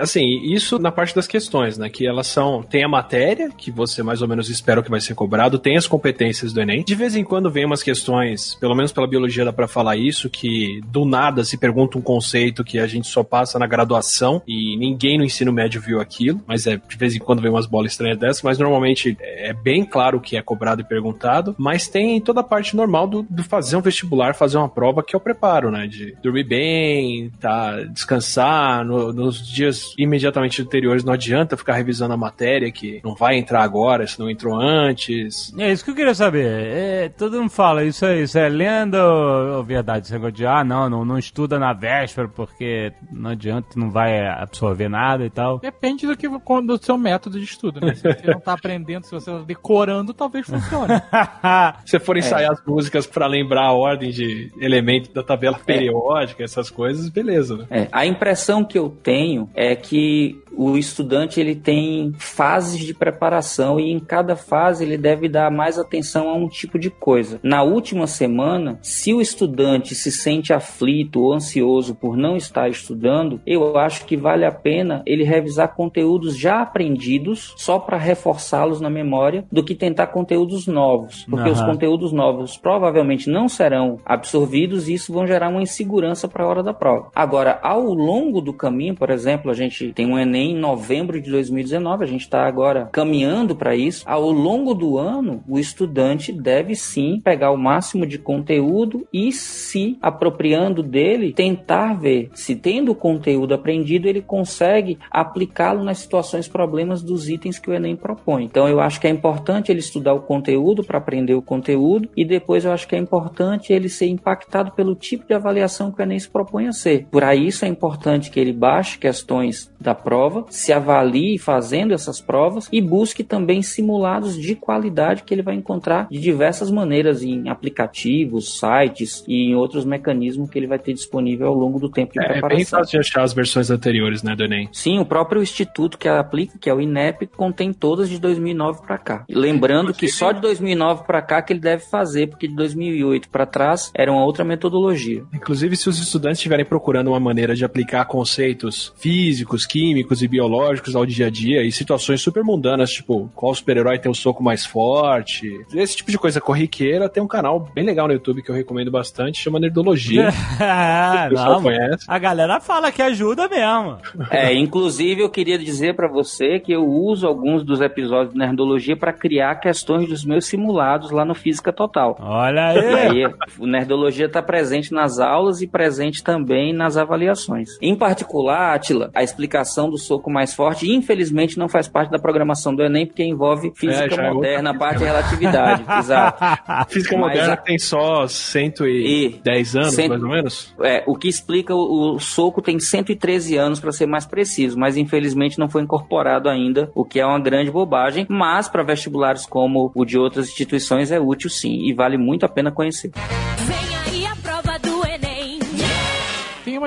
Assim, isso na parte das questões, né? Que elas são. Tem a matéria, que você mais ou menos espera que vai ser cobrado, tem as competências do Enem. De vez em quando vem umas questões, pelo menos pela biologia dá pra falar isso, que do nada se pergunta um conceito que a gente só passa na graduação e ninguém no ensino médio viu aquilo. Mas é, de vez em quando vem umas bolas estranhas dessas, mas normalmente é bem claro o que é cobrado e perguntado. Mas tem toda a parte normal do, do fazer um vestibular, fazer uma prova, que é o preparo, né? De dormir bem, tá, descansar. No- nos dias imediatamente anteriores não adianta ficar revisando a matéria que não vai entrar agora, se não entrou antes. É isso que eu queria saber. É, todo mundo fala, isso é, isso é lenda ou verdade? Esse negócio de, ah, não, não, não estuda na véspera porque não adianta, não vai absorver nada e tal. Depende do, que, do seu método de estudo, né? Se você não tá aprendendo, se você tá decorando, talvez funcione. <laughs> Se for ensaiar as músicas pra lembrar a ordem de elementos da tabela periódica, essas coisas, beleza, né? É, a impressão que eu tenho é que o estudante ele tem fases de preparação e em cada fase ele deve dar mais atenção a um tipo de coisa. Na última semana, se o estudante se sente aflito ou ansioso por não estar estudando, eu acho que vale a pena ele revisar conteúdos já aprendidos só para reforçá-los na memória do que tentar conteúdos novos, porque Aham. os conteúdos novos provavelmente não serão absorvidos e isso vão gerar uma insegurança para a hora da prova. Agora, ao longo do caminho, por exemplo, a gente tem um Enem em novembro de 2019, a gente está agora caminhando para isso. Ao longo do ano, o estudante deve sim pegar o máximo de conteúdo e se apropriando dele, tentar ver se tendo o conteúdo aprendido ele consegue aplicá-lo nas situações problemas dos itens que o Enem propõe. Então eu acho que é importante ele estudar o conteúdo para aprender o conteúdo e depois eu acho que é importante ele ser impactado pelo tipo de avaliação que o Enem se propõe a ser. Por isso é importante que ele baixe questões da prova, se avalie fazendo essas provas e busque também simulados de qualidade que ele vai encontrar de diversas maneiras em aplicativos, sites e em outros mecanismos que ele vai ter disponível ao longo do tempo de É, é preparação. bem fácil de achar as versões anteriores, né, do Enem. Sim, o próprio instituto que aplica, que é o INEP, contém todas de 2009 para cá. E Lembrando que só de 2009 para cá que ele deve fazer, porque de 2008 para trás era uma outra metodologia. Inclusive, se os estudantes estiverem procurando uma maneira de aplicar conceitos físicos, químicos e biológicos ao dia a dia e situações super mundanas, tipo qual super-herói tem o soco mais forte, esse tipo de coisa corriqueira, tem um canal bem legal no YouTube que eu recomendo bastante, chama Nerdologia. Ah, <laughs> o pessoal não, conhece. a galera fala que ajuda mesmo. É, inclusive eu queria dizer para você que eu uso alguns dos episódios de Nerdologia para criar questões dos meus simulados lá no Física Total. Olha E aí. aí, o Nerdologia está presente nas aulas e presente também nas avaliações. Em particular, Atila, a explicação do soco mais forte, infelizmente, não faz parte da programação do Enem, porque envolve física É, já é moderna, a parte de relatividade. <laughs> Exato. Física Mas moderna tem só 110 anos, Cento- mais ou menos. É, o que explica o, o soco tem 113 anos para ser mais preciso, mas infelizmente não foi incorporado ainda, o que é uma grande bobagem, mas para vestibulares como o de outras instituições é útil sim e vale muito a pena conhecer.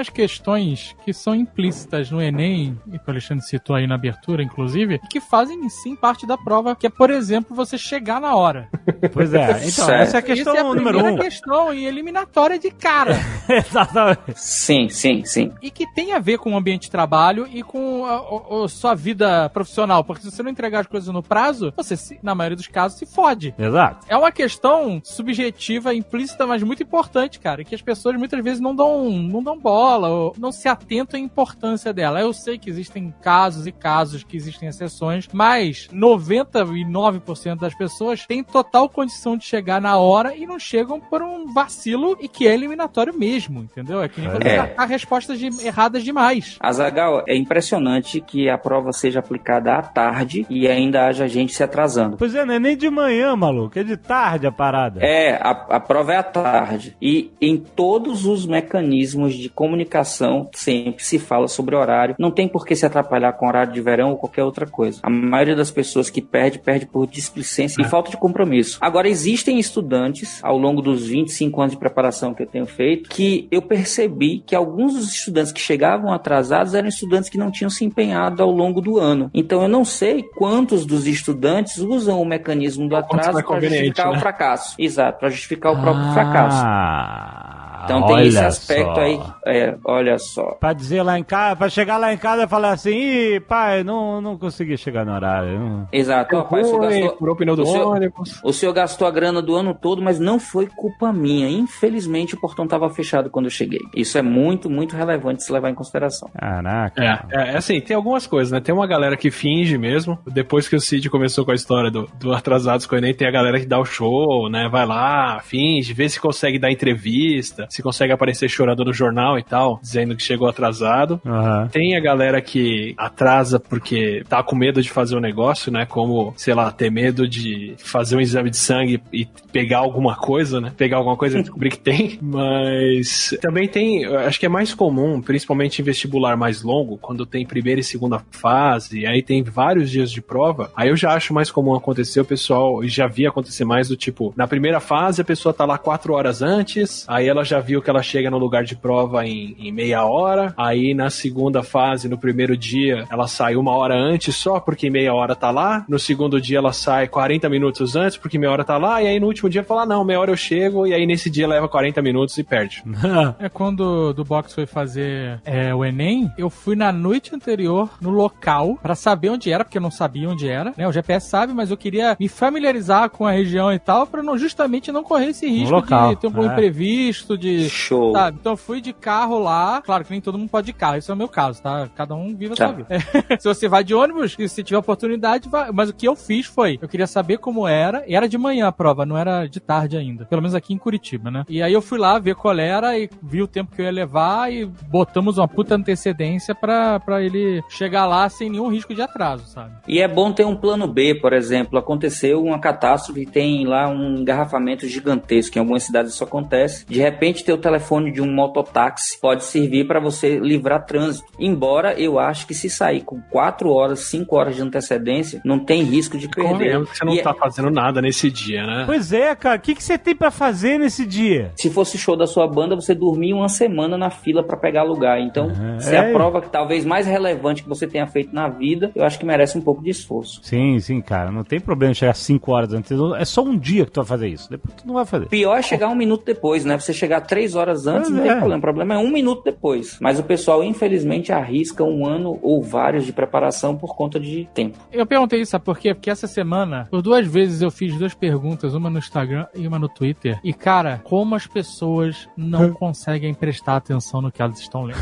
Tem umas questões que são implícitas no Enem, e que o Alexandre citou aí na abertura, inclusive, que fazem sim parte da prova, que é, por exemplo, você chegar na hora. Pois é. Então, Certo. essa é a questão é a número primeira um. questão e eliminatória de cara. <laughs> <laughs> Exatamente. Sim, sim, sim. e que tem a ver com o ambiente de trabalho e com a, a- a sua vida profissional. Porque se você não entregar as coisas no prazo, você, se- na maioria dos casos, se fode. Exato. É uma questão subjetiva, implícita, mas muito importante, cara. E que as pessoas muitas vezes não dão, não dão bola, ou não se atentam à importância dela. Eu sei que existem casos e casos, que existem exceções, mas 99% das pessoas têm total condição de chegar na hora e não chegam por um vacilo e que é eliminatório mesmo, entendeu? É que nem você É. respostas de- erradas demais. Azagal, é impressionante que a prova seja aplicada à tarde e ainda haja gente se atrasando. Pois é, não é nem de manhã, maluco. É de tarde a parada. É, a, a prova é à tarde. E em todos os mecanismos de comunicação sempre se fala sobre horário. Não tem por que se atrapalhar com horário de verão ou qualquer outra coisa. A maioria das pessoas que perde, perde por displicência e falta de compromisso. Agora, existem estudantes, ao longo dos 25 anos de preparação que eu tenho feito, que eu percebi que alguns dos estudantes que chegavam atrasados eram estudantes que não tinham se empenhado ao longo do ano. Então, eu não sei quantos dos estudantes usam o mecanismo do atraso é para justificar né? o fracasso. Exato, para justificar o próprio fracasso. Então tem esse olha aspecto só. aí. É, olha só. Pra dizer lá em casa, pra chegar lá em casa e falar assim, Ih, pai, não, não consegui chegar no horário. não." Exato. Ó, pai, o, senhor gastou, furou o pneu do o senhor- ônibus. o senhor gastou a grana do ano todo, mas não foi culpa minha. Infelizmente o portão estava fechado quando eu cheguei. Isso é muito, muito relevante se levar em consideração. Caraca. É, é, assim, tem algumas coisas, né? Tem uma galera que finge mesmo. Depois que o Cid começou com a história do, do Atrasados com o Enem, tem a galera que dá o show, né? Vai lá, finge, vê se consegue dar entrevista, se consegue aparecer chorando no jornal e tal, dizendo que chegou atrasado. Aham. Tem a galera que atrasa porque tá com medo de fazer o negócio, né? Como, sei lá, ter medo de fazer um exame de sangue e pegar alguma coisa, né? Pegar alguma coisa e <laughs> descobrir que tem. Mas também tem, acho que é mais comum, principalmente em vestibular mais longo, quando tem primeira e segunda fase, aí tem vários dias de prova. Aí eu já acho mais comum acontecer, o pessoal já via acontecer mais do tipo, na primeira fase a pessoa tá lá quatro horas antes, aí ela já viu que ela chega no lugar de prova em, em meia hora. Aí na segunda fase, no primeiro dia, ela sai uma hora antes só porque meia hora tá lá. No segundo dia ela sai 40 minutos antes porque meia hora tá lá. E aí no último dia fala: não, meia hora eu chego. E aí nesse dia leva 40 minutos e perde. <laughs> É quando do box foi fazer é, o Enem, eu fui na noite anterior no local pra saber onde era, porque eu não sabia onde era. Né? O GPS sabe, mas eu queria me familiarizar com a região e tal, pra não, justamente não correr esse risco local, de ter um é. imprevisto, de. Show. Sabe? Então eu fui de carro lá. Claro que nem todo mundo pode de carro, esse é o meu caso, tá? Cada um vive a Tá. sua vida. <laughs> se você vai de ônibus, se tiver oportunidade, vai. Mas o que eu fiz foi, eu queria saber como era, e era de manhã a prova, não era de tarde ainda. Pelo menos aqui em Curitiba, né? E aí eu fui lá ver qual era e vi o tempo que eu ia levar e botamos uma puta antecedência pra, pra ele chegar lá sem nenhum risco de atraso, sabe? E é bom ter um plano B, por exemplo. Aconteceu uma catástrofe tem lá um engarrafamento gigantesco. Em algumas cidades isso acontece. De repente, ter o telefone de um mototáxi pode servir para você livrar trânsito. Embora eu acho que se sair com 4 horas, 5 horas de antecedência, não tem risco de perder. Convenhamos que você não E é- tá fazendo nada nesse dia, né? Pois é, cara. O que, que você tem pra fazer nesse dia? Se fosse show da sua banda, você dormia uma semana na fila para pegar lugar. Então, Uhum. se é a É. prova que talvez mais relevante que você tenha feito na vida, eu acho que merece um pouco de esforço. Sim, sim, cara. Não tem problema chegar 5 horas antes. É só um dia que tu vai fazer isso. Depois tu não vai fazer. Pior é chegar um minuto depois, né? Você chegar três horas antes, Pois não tem é. problema. O problema é um minuto depois. Mas o pessoal, infelizmente, arrisca um ano ou vários de preparação por conta de tempo. Eu perguntei isso, sabe por quê? Porque essa semana, por duas vezes eu fiz duas perguntas, uma no Instagram e uma no Twitter. E, cara, como as pessoas não <laughs> conseguem prestar atenção no que elas estão lendo.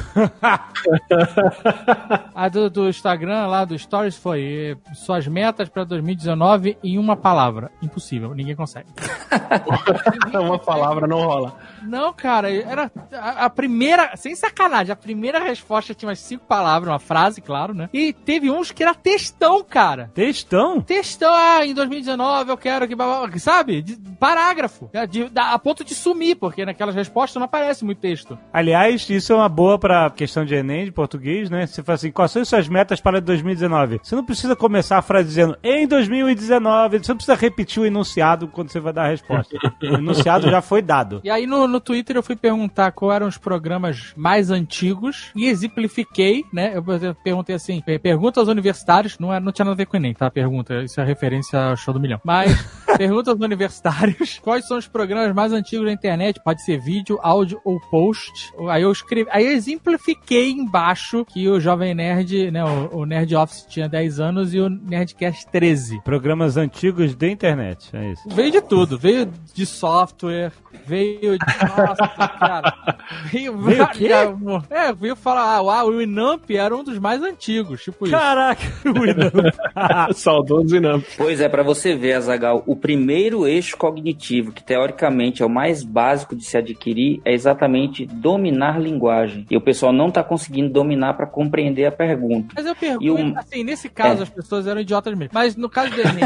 A do, do Instagram, lá do Stories, foi eh, suas metas pra 2019 em uma palavra. Impossível, ninguém consegue. <laughs> Uma palavra não rola. Não, cara, era a, a primeira, sem sacanagem, a primeira resposta tinha umas cinco palavras, uma frase, claro, né? E teve uns que era textão, cara. Textão? Textão, ah, em 2019 eu quero que. Sabe? De- parágrafo. É, de- da- a ponto de sumir, porque naquelas respostas não aparece muito texto. Aliás, isso é uma boa pra questão de Enem, de português, né? Você fala assim, quais são as suas metas para 2019? Você não precisa começar a frase dizendo em 2019, você não precisa repetir o enunciado quando você vai dar a resposta. o enunciado já foi dado. E aí no, no Twitter eu fui perguntar qual eram os programas mais antigos e exemplifiquei, né? Eu per- perguntei assim: per- pergunta aos universitários, não, é, não tinha nada a ver com o Enem, tá? Pergunta, isso é referência ao show do milhão. Mas <laughs> pergunta aos universitários <laughs> quais são os programas mais antigos da internet, pode ser vídeo, áudio ou post. Aí eu escrevi, aí eu exemplifiquei embaixo que o Jovem Nerd, né? O, o Nerd Office tinha 10 anos e o Nerdcast 13. Programas antigos da internet, é isso. Veio de tudo, veio de software, veio de. Nossa, cara. <laughs> Veio, Veio o quê? É, veio falar, ah, uau, o Winamp era um dos mais antigos, tipo isso. Caraca, <laughs> Winamp. <laughs> Saudoso Inamp. Pois é, para você ver, Azagal, o primeiro eixo cognitivo, que teoricamente é o mais básico de se adquirir, é exatamente dominar linguagem. E o pessoal não tá conseguindo dominar para compreender a pergunta. Mas eu pergunto, assim, nesse caso É. as pessoas eram idiotas mesmo. Mas no caso do Enem,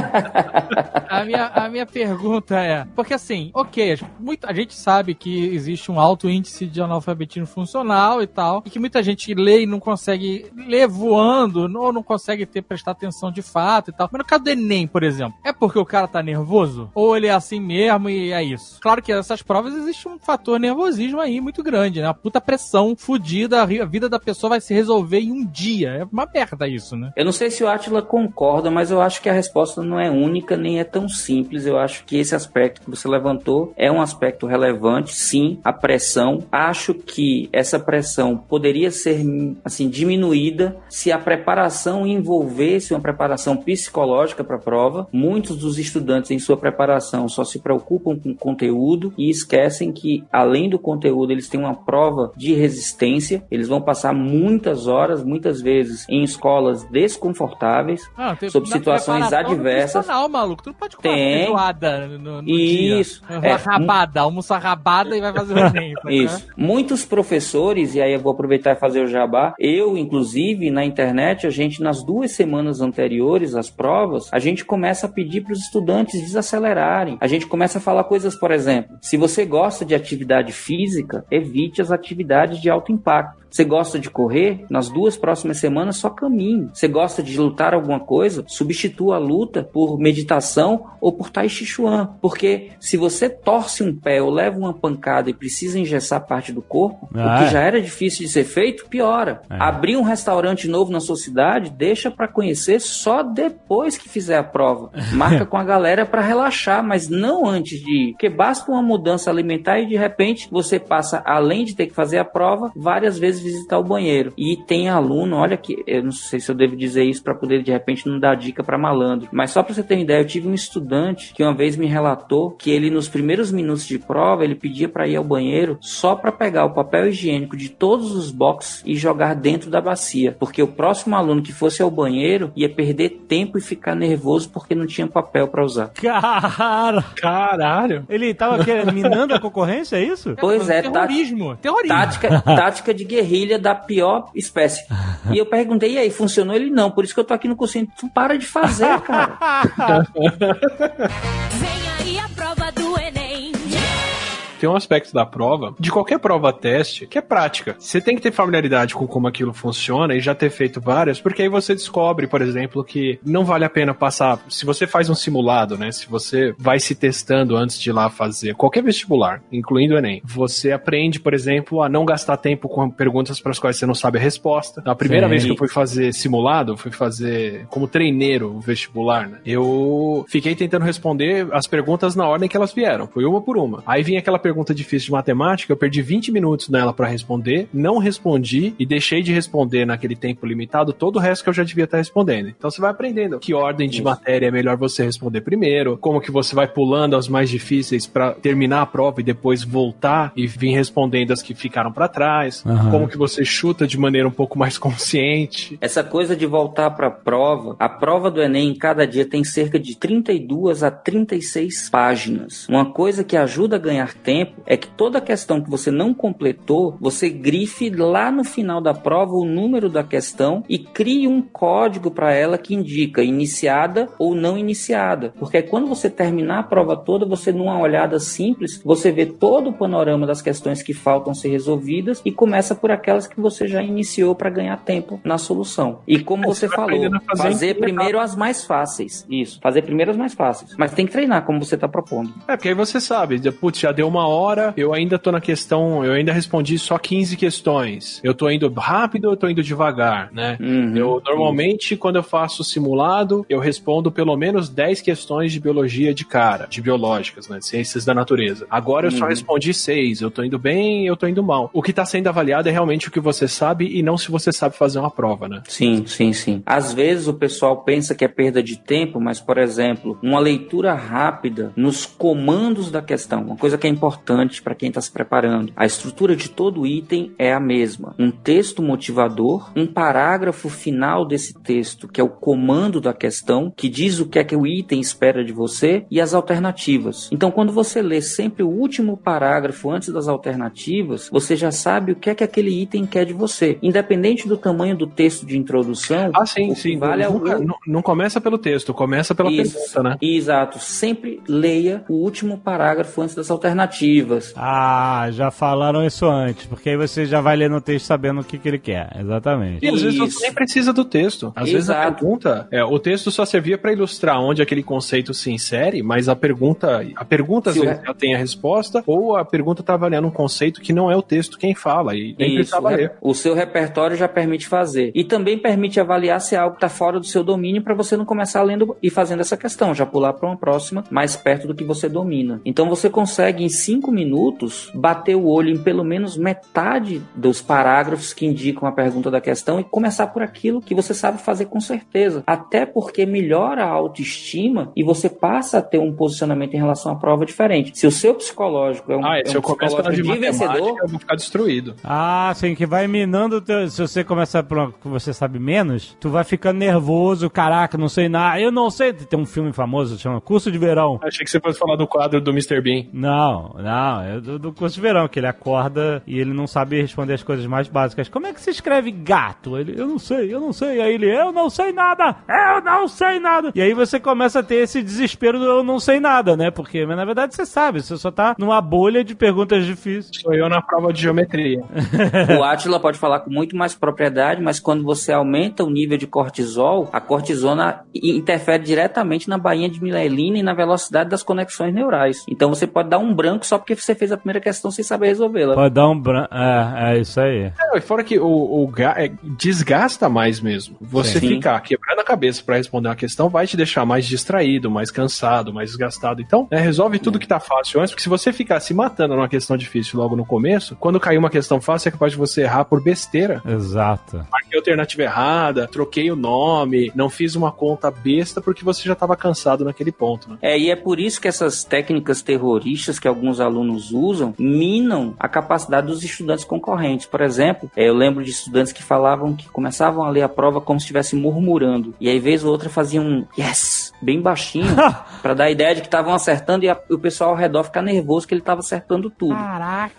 a, minha, a minha pergunta é: porque assim, ok, muito, a gente sabe que existe um alto índice de analfabetismo funcional e tal, e que muita gente lê e não consegue ler voando, ou não consegue ter prestar atenção de fato e tal. Mas no caso do Enem, por exemplo, é porque o cara tá nervoso? Ou ele é assim mesmo e é isso? Claro que essas provas existe um fator nervosismo aí muito grande, né? Uma puta pressão fodida, a a vida da pessoa vai se resolver em um dia. É uma merda isso, né? Eu não sei se o Atila concorda, mas eu acho que a resposta não é única nem é tão simples. Eu acho que esse aspecto que você levantou é um aspecto relevante, sim, a pressão. Acho que essa pressão poderia ser assim diminuída se a preparação envolvesse uma preparação psicológica para a prova. Muitos dos estudantes em sua preparação só se preocupam com o conteúdo e esquecem que além do conteúdo eles têm uma prova de resistência. Eles vão passar muitas horas, muitas vezes em escolas desconfortáveis. Ah, tem- Sob situações adversas. nutricional, maluco. Tu não pode comer Tem. no, no Isso. dia. É, rabada, almoça rabada e vai fazer o Enem. sabe? Isso. Muitos professores, e aí eu vou aproveitar e fazer o jabá, eu, inclusive, na internet, a gente, nas duas semanas anteriores às provas, a gente começa a pedir para os estudantes desacelerarem. A gente começa a falar coisas, por exemplo, se você gosta de atividade física, evite as atividades de alto impacto. Você gosta de correr? Nas duas próximas semanas só caminhe. Você gosta de lutar alguma coisa? Substitua a luta por meditação ou por Tai Chi Chuan. Porque se você torce um pé ou leva uma pancada e precisa engessar parte do corpo, Ah, o que é. já era difícil de ser feito, piora. É. Abrir um restaurante novo na sua cidade, deixa pra conhecer só depois que fizer a prova. Marca <laughs> com a galera pra relaxar, mas não antes de ir. Porque basta uma mudança alimentar e de repente você passa, além de ter que fazer a prova, várias vezes visitar o banheiro. E tem aluno, olha que, eu não sei se eu devo dizer isso pra poder de repente não dar dica pra malandro, mas só pra você ter uma ideia, eu tive um estudante que uma vez me relatou que ele nos primeiros minutos de prova, ele pedia pra ir ao banheiro só pra pegar o papel higiênico de todos os boxes e jogar dentro da bacia, porque o próximo aluno que fosse ao banheiro ia perder tempo e ficar nervoso porque não tinha papel pra usar. Cara, Caralho. ele tava querendo, minando a concorrência, é isso? Pois é, tá, terrorismo. Terrorismo. tática, tática de guerrilha da pior espécie. <laughs> E eu perguntei, e aí, funcionou? Ele não, por isso que eu tô aqui no cursinho. Tu para de fazer, cara. <laughs> Vem Tem um aspecto da prova, de qualquer prova teste, que é prática. Você tem que ter familiaridade com como aquilo funciona e já ter feito várias, porque aí você descobre, por exemplo, que não vale a pena passar. Se você faz um simulado, né? Se você vai se testando antes de ir lá fazer qualquer vestibular, incluindo o Enem, você aprende, por exemplo, a não gastar tempo com perguntas para as quais você não sabe a resposta. A primeira Sim. vez que eu fui fazer simulado, fui fazer como treineiro vestibular, né? Eu fiquei tentando responder as perguntas na ordem que elas vieram. Foi uma por uma. Aí vinha aquela pergunta difícil de matemática, eu perdi 20 minutos nela para responder, não respondi e deixei de responder naquele tempo limitado todo o resto que eu já devia estar respondendo. Então você vai aprendendo que ordem de Isso. matéria é melhor você responder primeiro, como que você vai pulando as mais difíceis para terminar a prova e depois voltar e vir respondendo as que ficaram para trás, Aham. como que você chuta de maneira um pouco mais consciente. Essa coisa de voltar para a prova, a prova do Enem em cada dia tem cerca de 32 a 36 páginas. Uma coisa que ajuda a ganhar tempo é que toda questão que você não completou, você grife lá no final da prova o número da questão e crie um código para ela que indica iniciada ou não iniciada. Porque quando você terminar a prova toda, você numa olhada simples, você vê todo o panorama das questões que faltam ser resolvidas e começa por aquelas que você já iniciou para ganhar tempo na solução. E como É, você você vai falou, fazer fazer primeiro as mais fáceis. Isso, fazer primeiro as mais fáceis. Mas tem que treinar como você está propondo. É, porque aí você sabe, putz, já deu uma hora, eu ainda tô na questão, eu ainda respondi só 15 questões. Eu tô indo rápido ou eu tô indo devagar, né? Uhum. Eu normalmente, quando eu faço simulado, eu respondo pelo menos 10 questões de biologia de cara, de biológicas, né? de Ciências da natureza. Agora eu só Uhum. respondi 6. Eu tô indo bem, eu tô indo mal. O que tá sendo avaliado é realmente o que você sabe e não se você sabe fazer uma prova, né? Sim, sim, sim. Às vezes o pessoal pensa que é perda de tempo, mas, por exemplo, uma leitura rápida nos comandos da questão, uma coisa que é importante para quem está se preparando. A estrutura de todo item é a mesma. Um texto motivador, um parágrafo final desse texto, que é o comando da questão, que diz o que é que o item espera de você, e as alternativas. Então, quando você lê sempre o último parágrafo antes das alternativas, você já sabe o que é que aquele item quer de você. Independente do tamanho do texto de introdução, Ah, sim, sim. vale é o Nunca- não, não começa pelo texto, começa pela Isso. pergunta, né? Exato. Sempre leia o último parágrafo antes das alternativas. Ah, já falaram isso antes, porque aí você já vai ler no texto sabendo o que, que ele quer. Exatamente. E às vezes você nem precisa do texto. Às vezes a Exato. pergunta, é, o texto só servia para ilustrar onde aquele conceito se insere, mas a pergunta, a pergunta às o vezes re- já tem a resposta, ou a pergunta tá avaliando um conceito que não é o texto quem fala e nem Isso, precisava o re- ler. o seu repertório já permite fazer. E também permite avaliar se algo está fora do seu domínio para você não começar lendo e fazendo essa questão, já pular para uma próxima mais perto do que você domina. Então você consegue em cinco minutos bater o olho em pelo menos metade dos parágrafos que indicam a pergunta da questão e começar por aquilo que você sabe fazer com certeza. Até porque melhora a autoestima e você passa a ter um posicionamento em relação à prova diferente. Se o seu psicológico é um, Ah, é se um eu de psicológico de matemática, vencedor, eu vou ficar destruído. Ah, sim, que vai minando o teu. Se você começar por uma que você sabe menos, tu vai ficando nervoso, caraca, não sei nada. Eu não sei. Tem um filme famoso, chama Curso de Verão. Achei que você fosse falar do quadro do Mr. Bean. Não, Não, é do, do curso de verão, que ele acorda e ele não sabe responder as coisas mais básicas. Como é que se escreve gato? Ele, eu não sei, eu não sei. Aí ele, eu não sei nada, eu não sei nada. E aí você começa a ter esse desespero do eu não sei nada, né? Porque, mas na verdade você sabe, você só tá numa bolha de perguntas difíceis. Sou eu na prova de geometria. O Átila pode falar com muito mais propriedade, mas quando você aumenta o nível de cortisol, a cortisona interfere diretamente na bainha de mielina e na velocidade das conexões neurais. Então você pode dar um branco só porque você fez a primeira questão sem saber resolvê-la. Pode dar um branco. É, é isso aí. É, e fora que o, o ga- é, desgasta mais mesmo. Você Sim. ficar quebrando a cabeça pra responder uma questão vai te deixar mais distraído, mais cansado, mais desgastado. Então, né, resolve tudo que tá fácil antes, porque se você ficar se matando numa questão difícil logo no começo, quando cair uma questão fácil é capaz de você errar por besteira. Exato. Marquei a alternativa errada, troquei o nome, não fiz uma conta besta porque você já tava cansado naquele ponto, né? É, e é por isso que essas técnicas terroristas que alguns alunos usam minam a capacidade dos estudantes concorrentes. Por exemplo, é, eu lembro de estudantes que falavam que começavam a ler a prova como se estivesse murmurando. E aí, vez ou outra, faziam um yes, bem baixinho, <laughs> pra dar a ideia de que estavam acertando e a- o pessoal ao redor ficar nervoso que ele estava acertando tudo. Caraca,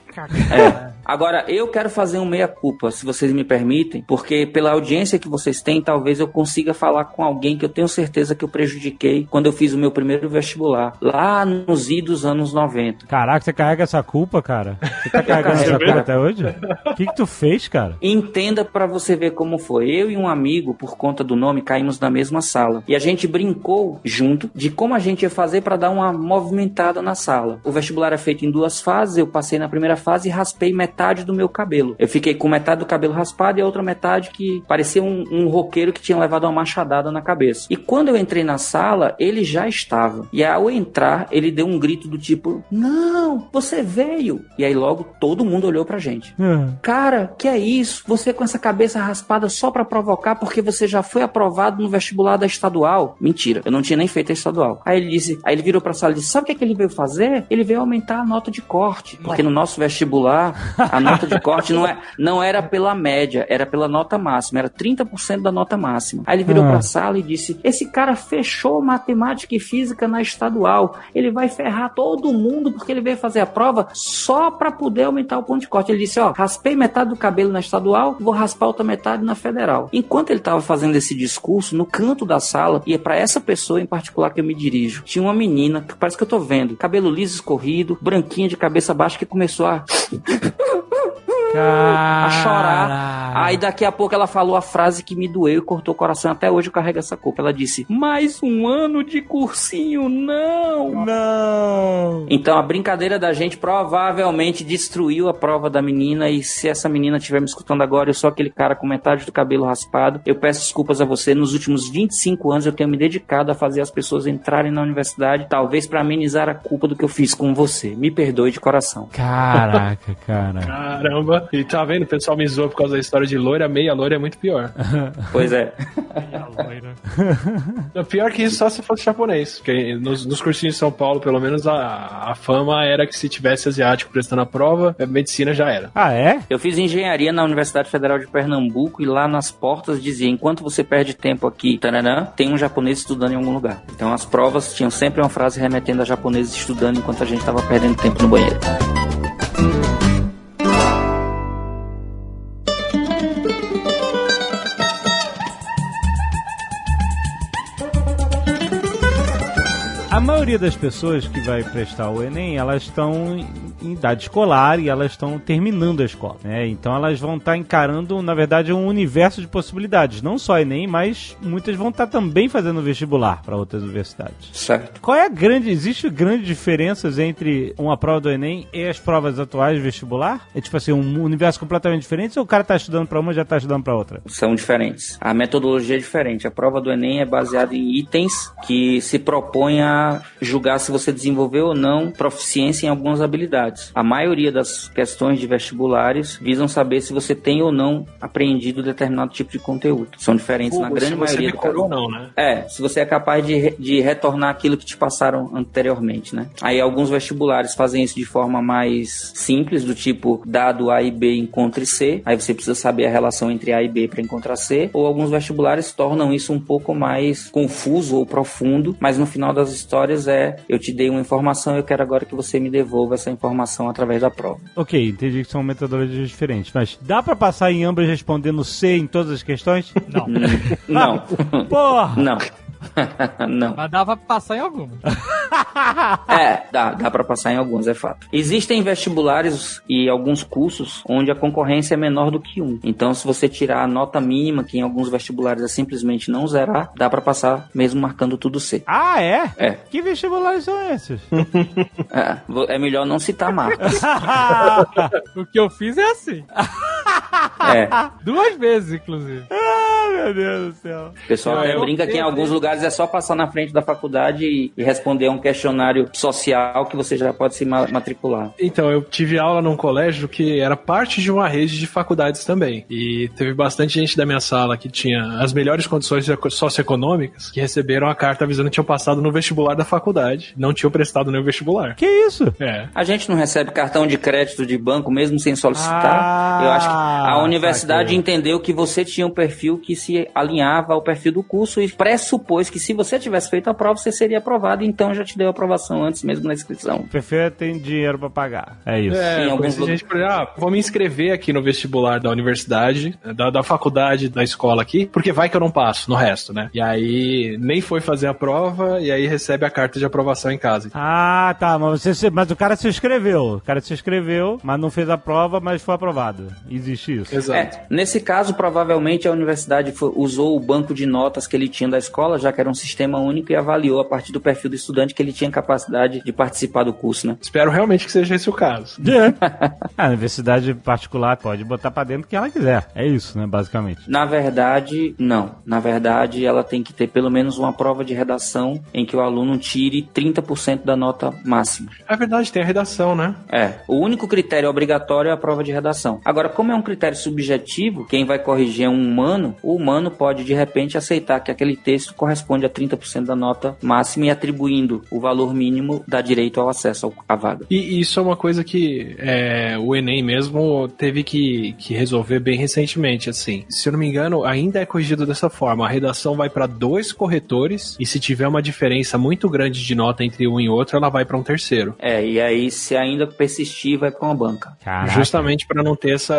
É. Agora, eu quero fazer um meia-culpa, se vocês me permitem, porque pela audiência que vocês têm, talvez eu consiga falar com alguém que eu tenho certeza que eu prejudiquei quando eu fiz o meu primeiro vestibular, lá nos idos anos 90. Caraca, você carrega essa culpa, cara? Você tá carregando <laughs> essa culpa até hoje? O que, que tu fez, cara? Entenda pra você ver como foi. Eu e um amigo, por conta do nome, caímos na mesma sala. E a gente brincou junto de como a gente ia fazer pra dar uma movimentada na sala. O vestibular é feito em duas fases. Eu passei na primeira fase e raspei metade do meu cabelo. Eu fiquei com metade do cabelo raspado e a outra metade que parecia um, um roqueiro que tinha levado uma machadada na cabeça. E quando eu entrei na sala, ele já estava. E ao entrar, ele deu um grito do tipo: Não, você veio. E aí logo todo mundo olhou pra gente. Cara, que é isso? Você com essa cabeça raspada só pra provocar porque você já foi aprovado no vestibular da estadual? Mentira, eu não tinha nem feito a estadual. Aí ele disse, aí ele virou pra sala e disse: "Sabe o que, é que ele veio fazer? Ele veio aumentar a nota de corte, porque no nosso vestibular a nota de corte não é não era pela média, era pela nota máxima, era 30% da nota máxima". Aí ele virou Ah. pra sala e disse: "Esse cara fechou matemática e física na estadual. Ele vai ferrar todo mundo porque ele veio fazer a prova só pra poder aumentar o ponto de corte". Ele disse: "Ó, raspei metade do cabelo na estadual, vou raspar outra metade na federal". Enquanto ele estava fazendo esse discurso, no canto da sala, e é pra essa pessoa em particular que eu me dirijo, tinha uma menina que parece que eu tô vendo, cabelo liso escorrido, branquinha de cabeça baixa que começou a a chorar. Aí daqui a pouco ela falou a frase que me doeu e cortou o coração. Até hoje eu carrego essa culpa. Ela disse: Mais um ano de cursinho, não! Não! Então a brincadeira da gente provavelmente destruiu a prova da menina. E se essa menina estiver me escutando agora, eu sou aquele cara com metade do cabelo raspado. Eu peço desculpas a você. Nos últimos 25 anos eu tenho me dedicado a fazer as pessoas entrarem na universidade, talvez para amenizar a culpa do que eu fiz com você. Me perdoe de coração. Caraca, cara. Caramba. E tá vendo? O pessoal me zoa por causa da história de loira. Meia loira é muito pior. <laughs> Pois é. É Pior que isso só se fosse japonês. Porque nos, nos cursinhos de São Paulo, pelo menos, a, a fama era que se tivesse asiático prestando a prova, a medicina já era. Ah, é? Eu fiz engenharia na Universidade Federal de Pernambuco e lá nas portas dizia: enquanto você perde tempo aqui, taranã, tem um japonês estudando em algum lugar. Então as provas tinham sempre uma frase remetendo a japoneses estudando enquanto a gente estava perdendo tempo no banheiro. A maioria das pessoas que vai prestar o Enem, elas estão em idade escolar e elas estão terminando a escola, né? Então elas vão estar encarando, na verdade, um universo de possibilidades. Não só Enem, mas muitas vão estar também fazendo vestibular para outras universidades. Certo. Qual é a grande. Existe grandes diferenças entre uma prova do Enem e as provas atuais de vestibular? É tipo assim, um universo completamente diferente ou o cara tá estudando para uma e já tá estudando para outra? São diferentes. A metodologia é diferente. A prova do Enem é baseada em itens que se propõem a julgar se você desenvolveu ou não proficiência em algumas habilidades. A maioria das questões de vestibulares visam saber se você tem ou não apreendido determinado tipo de conteúdo. São diferentes na grande se você maioria do caso. decorou ou não, né? É, se você é capaz de, de retornar aquilo que te passaram anteriormente, né? Aí alguns vestibulares fazem isso de forma mais simples, do tipo, dado A e B, encontre C. Aí você precisa saber a relação entre A e B para encontrar C. Ou alguns vestibulares tornam isso um pouco mais confuso ou profundo, mas no final das histórias é: eu te dei uma informação eu quero agora que você me devolva essa informação através da prova. Ok, entendi que são metodologias diferentes, mas dá pra passar em ambas respondendo C em todas as questões? Não. <laughs> Não, Porra! não. <laughs> não. Mas dava pra passar em algumas. <laughs> É, dá, dá para passar em alguns, é fato. Existem vestibulares e alguns cursos onde a concorrência é menor do que um. Então, se você tirar a nota mínima, que em alguns vestibulares é simplesmente não zerar, dá para passar mesmo marcando tudo C. Ah, é? É. Que vestibulares são esses? <laughs> É, é melhor não citar marcas. O que eu fiz é assim. É. Duas vezes, inclusive. ah, meu Deus do céu. O pessoal até Eu- brinca que em alguns lugares é só passar na frente da faculdade e, e responder a um questionário social que você já pode se ma- matricular. Então, eu tive aula num colégio que era parte de uma rede de faculdades também. E teve bastante gente da minha sala que tinha as melhores condições eco- socioeconômicas que receberam a carta avisando que tinham passado no vestibular da faculdade. Não tinham prestado nenhum vestibular. Que isso? É. A gente não recebe cartão de crédito de banco mesmo sem solicitar. Ah, Eu acho que a universidade saquei. entendeu que você tinha um perfil que se alinhava ao perfil do curso e pressupôs que se você tivesse feito a prova, você seria aprovado, então já te deu a aprovação antes mesmo na inscrição. O perfil tem dinheiro pra pagar. É isso. É, Em alguns conheci lu- gente ah, vou me inscrever aqui no vestibular da universidade, da, da faculdade, da escola aqui, porque vai que eu não passo no resto, né? E aí nem foi fazer a prova e aí recebe a carta de aprovação em casa. Ah, tá. Mas, você, se- mas o cara se inscreveu. O cara se inscreveu, mas não fez a prova, mas foi aprovado. Existe isso. Exato. É, nesse caso, provavelmente a universidade fo- usou o banco de notas que ele tinha da escola, já que era um sistema único, e avaliou a partir do perfil do estudante que ele tinha capacidade de participar do curso, né? Espero realmente que seja esse o caso. <laughs> a universidade particular pode botar pra dentro o que ela quiser. É isso, né, basicamente. Na verdade, não. Na verdade, ela tem que ter pelo menos uma prova de redação em que o aluno tire 30% da nota máxima. É verdade, tem a redação, né? É, o único critério obrigatório é a prova de redação. Agora, como é um critério subjetivo, quem vai corrigir é um humano, o humano pode de repente aceitar que aquele texto corresponde a 30% da nota máxima e atribuindo o valor mínimo dá direito ao acesso ao- à vaga. E isso é uma coisa que é, o Enem mesmo teve que, que resolver bem recentemente, assim. Se eu não me engano, ainda é corrigido dessa forma. A redação vai para dois corretores e se tiver uma diferença muito grande de nota entre um e outro, ela vai para um terceiro. É, e aí se ainda persistir, vai para uma banca. Caraca. Justamente para não ter essa.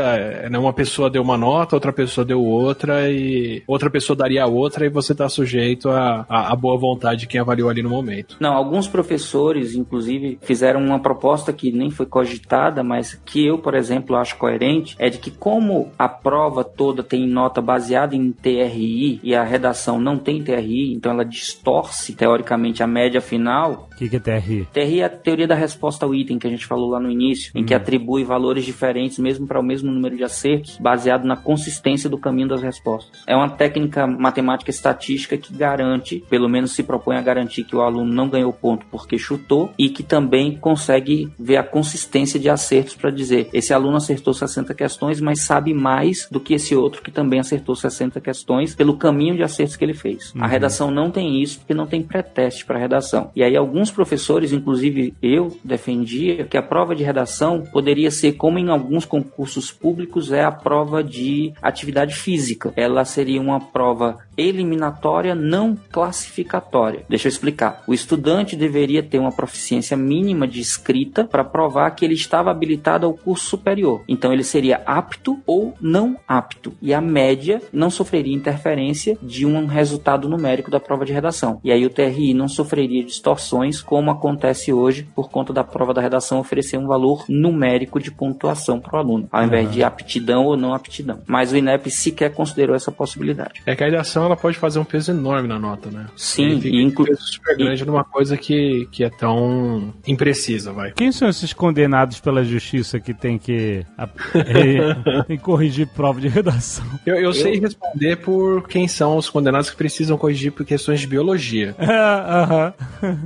Né, Uma pessoa deu uma nota, outra pessoa deu outra, e outra pessoa daria outra, e você tá sujeito à à- à boa vontade de quem avaliou ali no momento. Não, alguns professores, inclusive, fizeram uma proposta que nem foi cogitada, mas que eu, por exemplo, acho coerente, é de que como a prova toda tem nota baseada em TRI e a redação não tem TRI, então ela distorce, teoricamente, a média final, O que, que é TRI? TRI é a teoria da resposta ao item que a gente falou lá no início, em que atribui valores diferentes mesmo para o mesmo número de acertos, baseado na consistência do caminho das respostas. É uma técnica matemática estatística que garante, pelo menos se propõe a garantir que o aluno não ganhou ponto porque chutou e que também consegue ver a consistência de acertos para dizer esse aluno acertou 60 questões, mas sabe mais do que esse outro que também acertou 60 questões pelo caminho de acertos que ele fez. A redação não tem isso porque não tem pré-teste para redação. E aí alguns professores, inclusive eu, defendia que a prova de redação poderia ser como em alguns concursos públicos é a prova de atividade física. Ela seria uma prova eliminatória não classificatória. Deixa eu explicar. O estudante deveria ter uma proficiência mínima de escrita para provar que ele estava habilitado ao curso superior. Então ele seria apto ou não apto. E a média não sofreria interferência de um resultado numérico da prova de redação. E aí o TRI não sofreria distorções como acontece hoje por conta da prova da redação oferecer um valor numérico de pontuação para o aluno, ao invés de aptidão ou não aptidão. Mas o INEP sequer considerou essa possibilidade. É que a redação ela pode fazer um peso enorme na nota, né? Sim, e e um peso super grande numa coisa que, que é tão imprecisa, vai. Quem são esses condenados pela justiça que tem que, <laughs> tem que corrigir prova de redação? Eu, eu sei responder por quem são os condenados que precisam corrigir por questões de biologia. <laughs> Aham.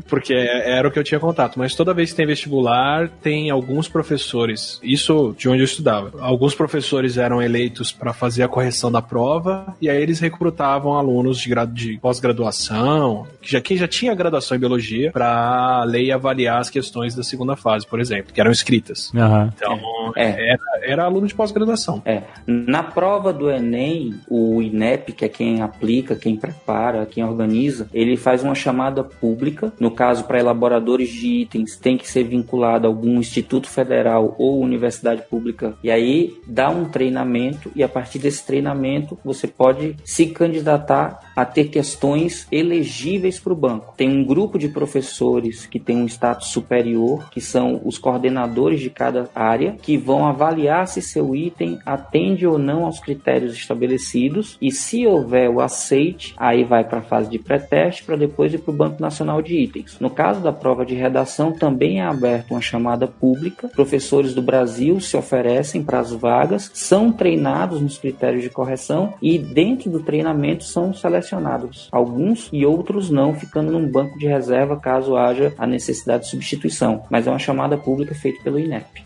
Porque é- era o que eu tinha contato. Mas toda vez que tem vestibular, tem alguns professores. Isso de onde eu estudava. Alguns professores eram eleitos para fazer a correção da prova e aí eles recrutavam alunos de, de pós-graduação, que já, quem já tinha graduação em biologia, para ler e avaliar as questões da segunda fase, por exemplo, que eram escritas. Aham. Então, É. Era, era aluno de pós-graduação. É, na prova do Enem, o INEP, que é quem aplica, quem prepara, quem organiza, ele faz uma chamada pública. No caso, para elaboradores de itens, tem que ser vinculado a algum instituto federal ou universidade pública. E aí dá um treinamento e a partir desse treinamento você pode se candidatar a ter questões elegíveis para o banco. Tem um grupo de professores que tem um status superior, que são os coordenadores de cada área, que vão avaliar se seu item atende ou não aos critérios estabelecidos e se houver o aceite, aí vai para a fase de pré-teste para depois ir para o Banco Nacional de Itens. No caso da prova de redação, também é aberta uma chamada pública. Professores do Brasil se oferecem para as vagas, são treinados nos critérios de correção e dentro do treinamento são selecionados alguns e outros não, ficando num banco de reserva caso haja a necessidade de substituição. Mas é uma chamada pública feita pelo INEP.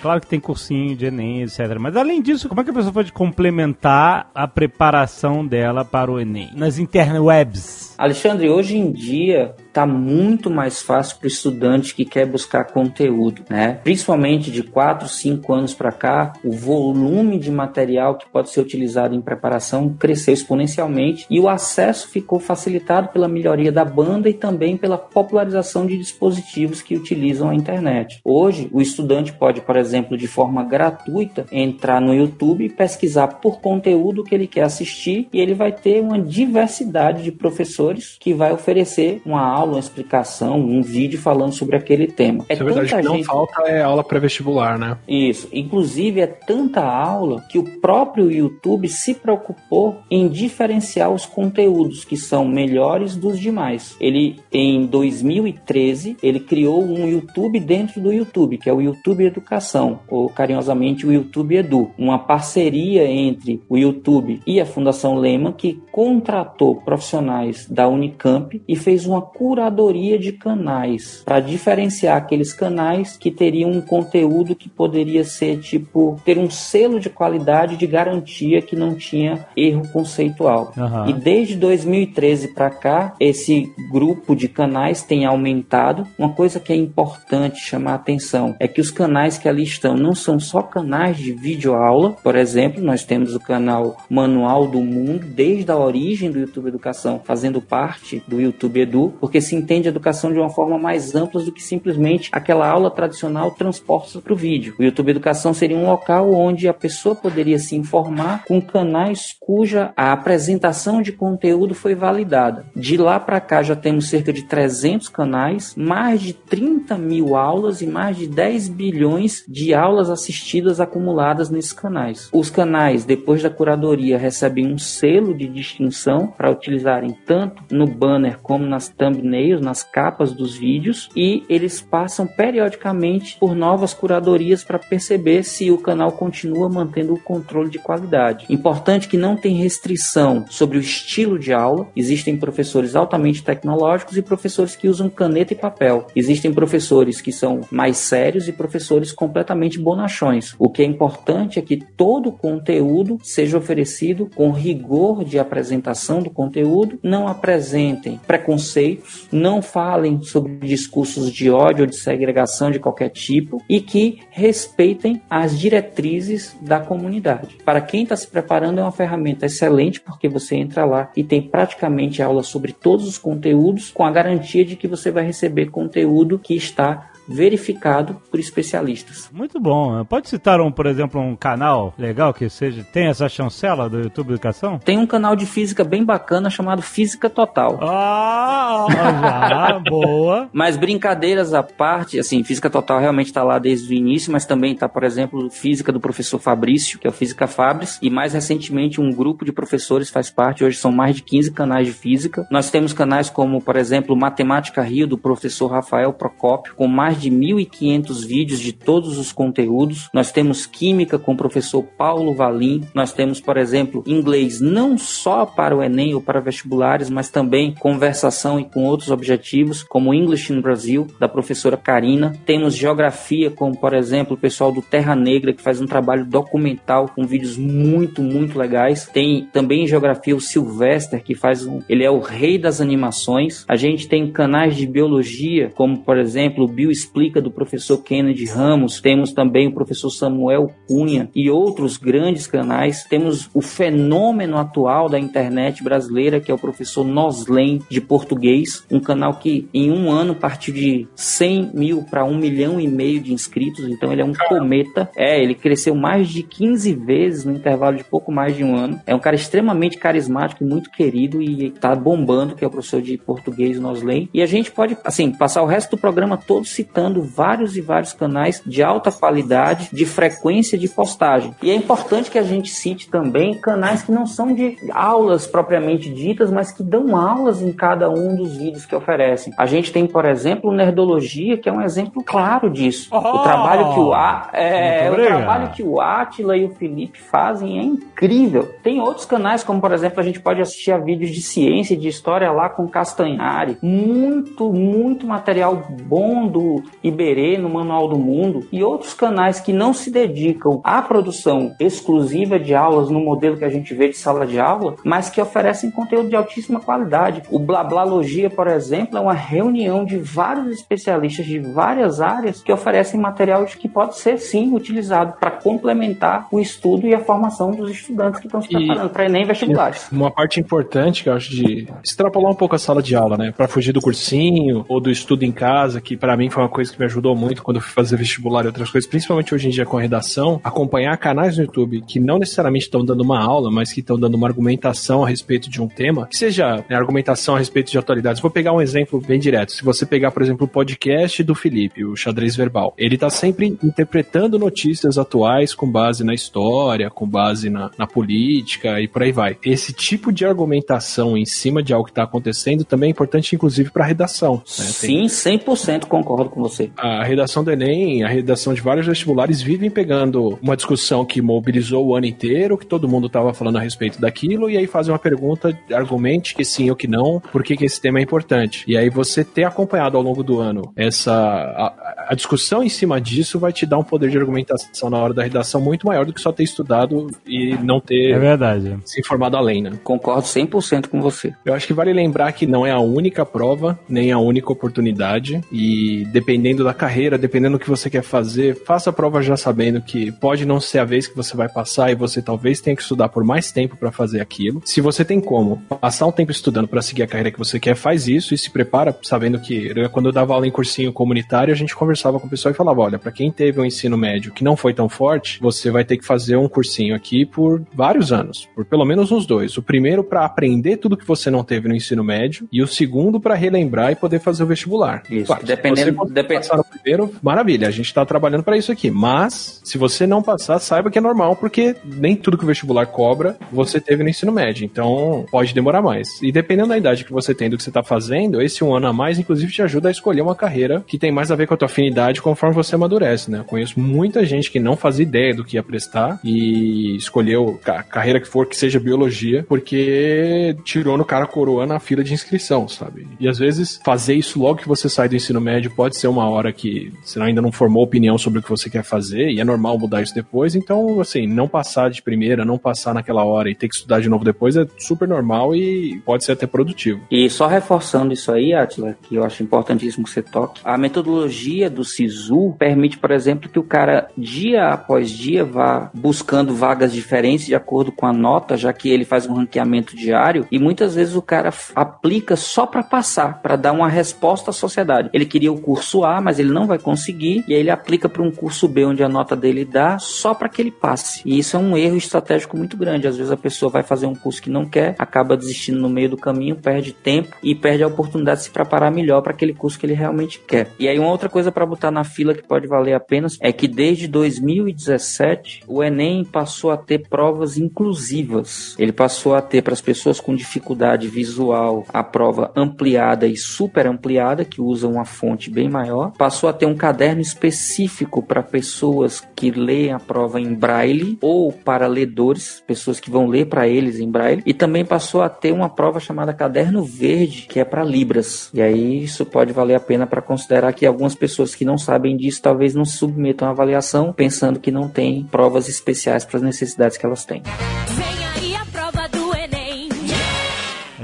Claro que tem cursinho de Enem, etc. Mas além disso, como é que a pessoa pode complementar a preparação dela para o Enem? Nas interwebs. Alexandre, hoje em dia está muito mais fácil para o estudante que quer buscar conteúdo, né? Principalmente de 4, 5 anos para cá, o volume de material que pode ser utilizado em preparação cresceu exponencialmente e o acesso ficou facilitado pela melhoria da banda e também pela popularização de dispositivos que utilizam a internet. Hoje, o estudante pode, por exemplo, de forma gratuita, entrar no YouTube e pesquisar por conteúdo que ele quer assistir e ele vai ter uma diversidade de professores que vai oferecer uma aula, uma explicação, um vídeo falando sobre aquele tema. É verdade, o que não falta é aula pré-vestibular, né? Isso. Inclusive, é tanta aula que o próprio YouTube se preocupou em diferenciar os conteúdos que são melhores dos demais. Ele, em 2013, ele criou um YouTube dentro do YouTube, que é o YouTube Educação, ou carinhosamente o YouTube Edu. Uma parceria entre o YouTube e a Fundação Lehman, que contratou profissionais da Unicamp e fez uma curadoria de canais para diferenciar aqueles canais que teriam um conteúdo que poderia ser tipo ter um selo de qualidade de garantia que não tinha erro conceitual. Aham. E desde 2013 para cá, esse grupo de canais tem aumentado. Uma coisa que é importante chamar a atenção é que os canais que ali estão não são só canais de videoaula. Por exemplo, nós temos o canal Manual do Mundo, desde a origem do YouTube Educação, fazendo parte do YouTube Edu, porque se entende a educação de uma forma mais ampla do que simplesmente aquela aula tradicional transposta para o vídeo. O YouTube Educação seria um local onde a pessoa poderia se informar com canais cuja a apresentação de conteúdo foi validada. De lá para cá já temos cerca de 300 canais, mais de 30 mil aulas e mais de 10 bilhões de aulas assistidas acumuladas nesses canais. Os canais, depois da curadoria, recebem um selo de distinção para utilizarem tanto no banner como nas thumbnails, nas capas dos vídeos, e eles passam periodicamente por novas curadorias para perceber se o canal continua mantendo o controle de qualidade. Importante que não tem restrição sobre o estilo de aula. Existem professores altamente tecnológicos e professores que usam caneta e papel. Existem professores que são mais sérios e professores completamente bonachões. O que é importante é que todo o conteúdo seja oferecido com rigor de apresentação do conteúdo, não apresentem preconceitos, não falem sobre discursos de ódio ou de segregação de qualquer tipo e que respeitem as diretrizes da comunidade. Para quem está se preparando, é uma ferramenta excelente porque você entra lá e tem praticamente aula sobre todos os conteúdos com a garantia de que você vai receber conteúdo que está verificado por especialistas. Muito bom. Pode citar, um, por exemplo, um canal legal que seja tem essa chancela do YouTube Educação? Tem um canal de física bem bacana chamado Física Total. Ah, já, <laughs> boa. Mas brincadeiras à parte, assim, Física Total realmente está lá desde o início, mas também está, por exemplo, Física do professor Fabrício, que é o Física Fabris, e mais recentemente um grupo de professores faz parte, hoje são mais de 15 canais de física. Nós temos canais como, por exemplo, Matemática Rio, do professor Rafael Procópio, com mais de 1.500 vídeos de todos os conteúdos. Nós temos Química com o professor Paulo Valim. Nós temos, por exemplo, inglês não só para o Enem ou para vestibulares, mas também conversação e com outros objetivos, como English in Brasil, da professora Karina. Temos geografia, como por exemplo o pessoal do Terra Negra, que faz um trabalho documental com vídeos muito, muito legais. Tem também em geografia o Sylvester, que faz um. Ele é o rei das animações. A gente tem canais de biologia, como por exemplo o Bio Explica do professor Kennedy Ramos. Temos também o professor Samuel Cunha e outros grandes canais. Temos o fenômeno atual da internet brasileira, que é o professor Noslen de português, um canal que em um ano partiu de 100 mil para um milhão e meio de inscritos, então ele é um cometa. É, ele cresceu mais de 15 vezes no intervalo de pouco mais de um ano. É um cara extremamente carismático e muito querido e tá bombando, que é o professor de português Noslen. E a gente pode, assim, passar o resto do programa todo citando vários e vários canais de alta qualidade, de frequência de postagem. E é importante que a gente cite também canais que não são de aulas propriamente ditas, mas que dão aulas em cada um dos vídeos que oferecem. A gente tem, por exemplo, Nerdologia, que é um exemplo claro disso. Oh! O trabalho que o, A, é, o trabalho que o Atila e o Felipe fazem é incrível. Tem outros canais, como por exemplo, a gente pode assistir a vídeos de ciência e de história lá com Castanhari. Muito, muito material bom do Iberê no Manual do Mundo. E outros canais que não se dedicam à produção exclusiva de aulas no modelo que a gente vê de sala de aula, mas que oferecem conteúdo de altíssima qualidade. O Blablalogia, por exemplo, é uma reunião de vários especialistas de várias áreas que oferecem material que pode ser sim utilizado para complementar o estudo e a formação dos estudantes que estão se preparando para Enem vestibulares. Uma parte importante que eu acho de extrapolar um pouco a sala de aula, né? Pra fugir do cursinho ou do estudo em casa, que pra mim foi uma coisa que me ajudou muito quando eu fui fazer vestibular e outras coisas, principalmente hoje em dia com redação, acompanhar canais no YouTube que não necessariamente estão dando uma aula, mas que estão dando uma argumentação a respeito de um tema, que seja né, argumentação a respeito de atualidades. Vou pegar um exemplo bem direto. Se você pegar, por exemplo, o podcast do Felipe, o Xadrez Verbal, ele tá sempre interpretando notícias atuais com base na história, com base na, na política e por aí vai. Esse tipo de argumentação em cima de algo que está acontecendo também é importante, inclusive, para redação. né? Sim, 100% concordo com você. a redação do Enem, a redação de vários vestibulares vivem pegando uma discussão que mobilizou o ano inteiro, que todo mundo estava falando a respeito daquilo, e aí fazem uma pergunta, argumente que sim ou que não, por que, que esse tema é importante. E aí você ter acompanhado ao longo do ano essa a, a discussão em cima disso vai te dar um poder de argumentação na hora da redação muito maior do que só ter estudado e não ter É verdade. se informado além, né? Concordo 100% com você. Eu acho que vale lembrar que não é a única prova, nem a única oportunidade. E dependendo da carreira, dependendo do que você quer fazer, faça a prova já sabendo que pode não ser a vez que você vai passar e você talvez tenha que estudar por mais tempo para fazer aquilo. Se você tem como passar um tempo estudando para seguir a carreira que você quer, faz isso e se prepara sabendo que quando eu dava aula em cursinho comunitário, a gente conversava com o pessoal e falava: olha, para quem teve um ensino médio que não foi tão forte, você vai ter que fazer um cursinho aqui por vários anos, por pelo menos uns dois. O primeiro para aprender tudo que você não teve no ensino médio e o segundo para relembrar e poder fazer o vestibular. Isso, se dependendo- você conseguir depen- passar no primeiro, maravilha, a gente tá trabalhando para isso aqui. Mas se você não passar, saiba que é normal, porque nem tudo que o vestibular cobra você teve no ensino médio. Então pode demorar mais. E dependendo da idade que você tem do que você tá fazendo, esse um ano a mais, inclusive, te ajuda a escolher uma carreira que tem mais a ver com a tua afinidade conforme você amadurece, né? Eu conheço muita gente que não fazia ideia do que ia prestar e escolheu a carreira que for que seja biologia, porque tirou no cara coroa na fila de inscrição, sabe? E às vezes fazer isso logo que você sai do ensino médio pode ser uma hora que você ainda não formou opinião sobre o que você quer fazer, e é normal mudar isso depois, então, assim, não passar de primeira, não passar naquela hora e ter que estudar de novo depois é super normal e pode ser até produtivo. E só reforçando isso aí, Atila, que eu acho importantíssimo que você toque, a metodologia do SISU permite, por exemplo, que o cara, dia após dia, vá buscando vagas diferentes de acordo com a nota, já que ele faz um ranqueamento diário, e muitas vezes o cara aplica só para passar, para dar uma resposta à sociedade. Ele queria o curso A, mas ele não vai conseguir, e aí ele aplica para um curso B, onde a nota dele dá, só para que ele passe. E isso é um erro estratégico muito grande. Às vezes a pessoa vai fazer um curso que não quer, acaba desistindo no meio do caminho, perde tempo e perde a oportunidade de se preparar melhor para aquele curso que ele realmente quer. E aí uma outra coisa para botar na fila que pode valer a pena é que desde 2017 o Enem passou a ter provas inclusivas. Ele passou a ter para as pessoas com dificuldade visual a prova ampliada e super ampliada que usam uma fonte bem maior. Passou a ter um caderno específico para pessoas que leem a prova em braille ou para ledores, pessoas que vão ler para eles em braille. E também passou a ter uma prova chamada Caderno Verde, que é para Libras. E aí isso pode valer a pena para considerar que algumas pessoas que não sabem disso talvez não submetam à avaliação, pensando que não tem provas especiais para as necessidades que elas têm. Vem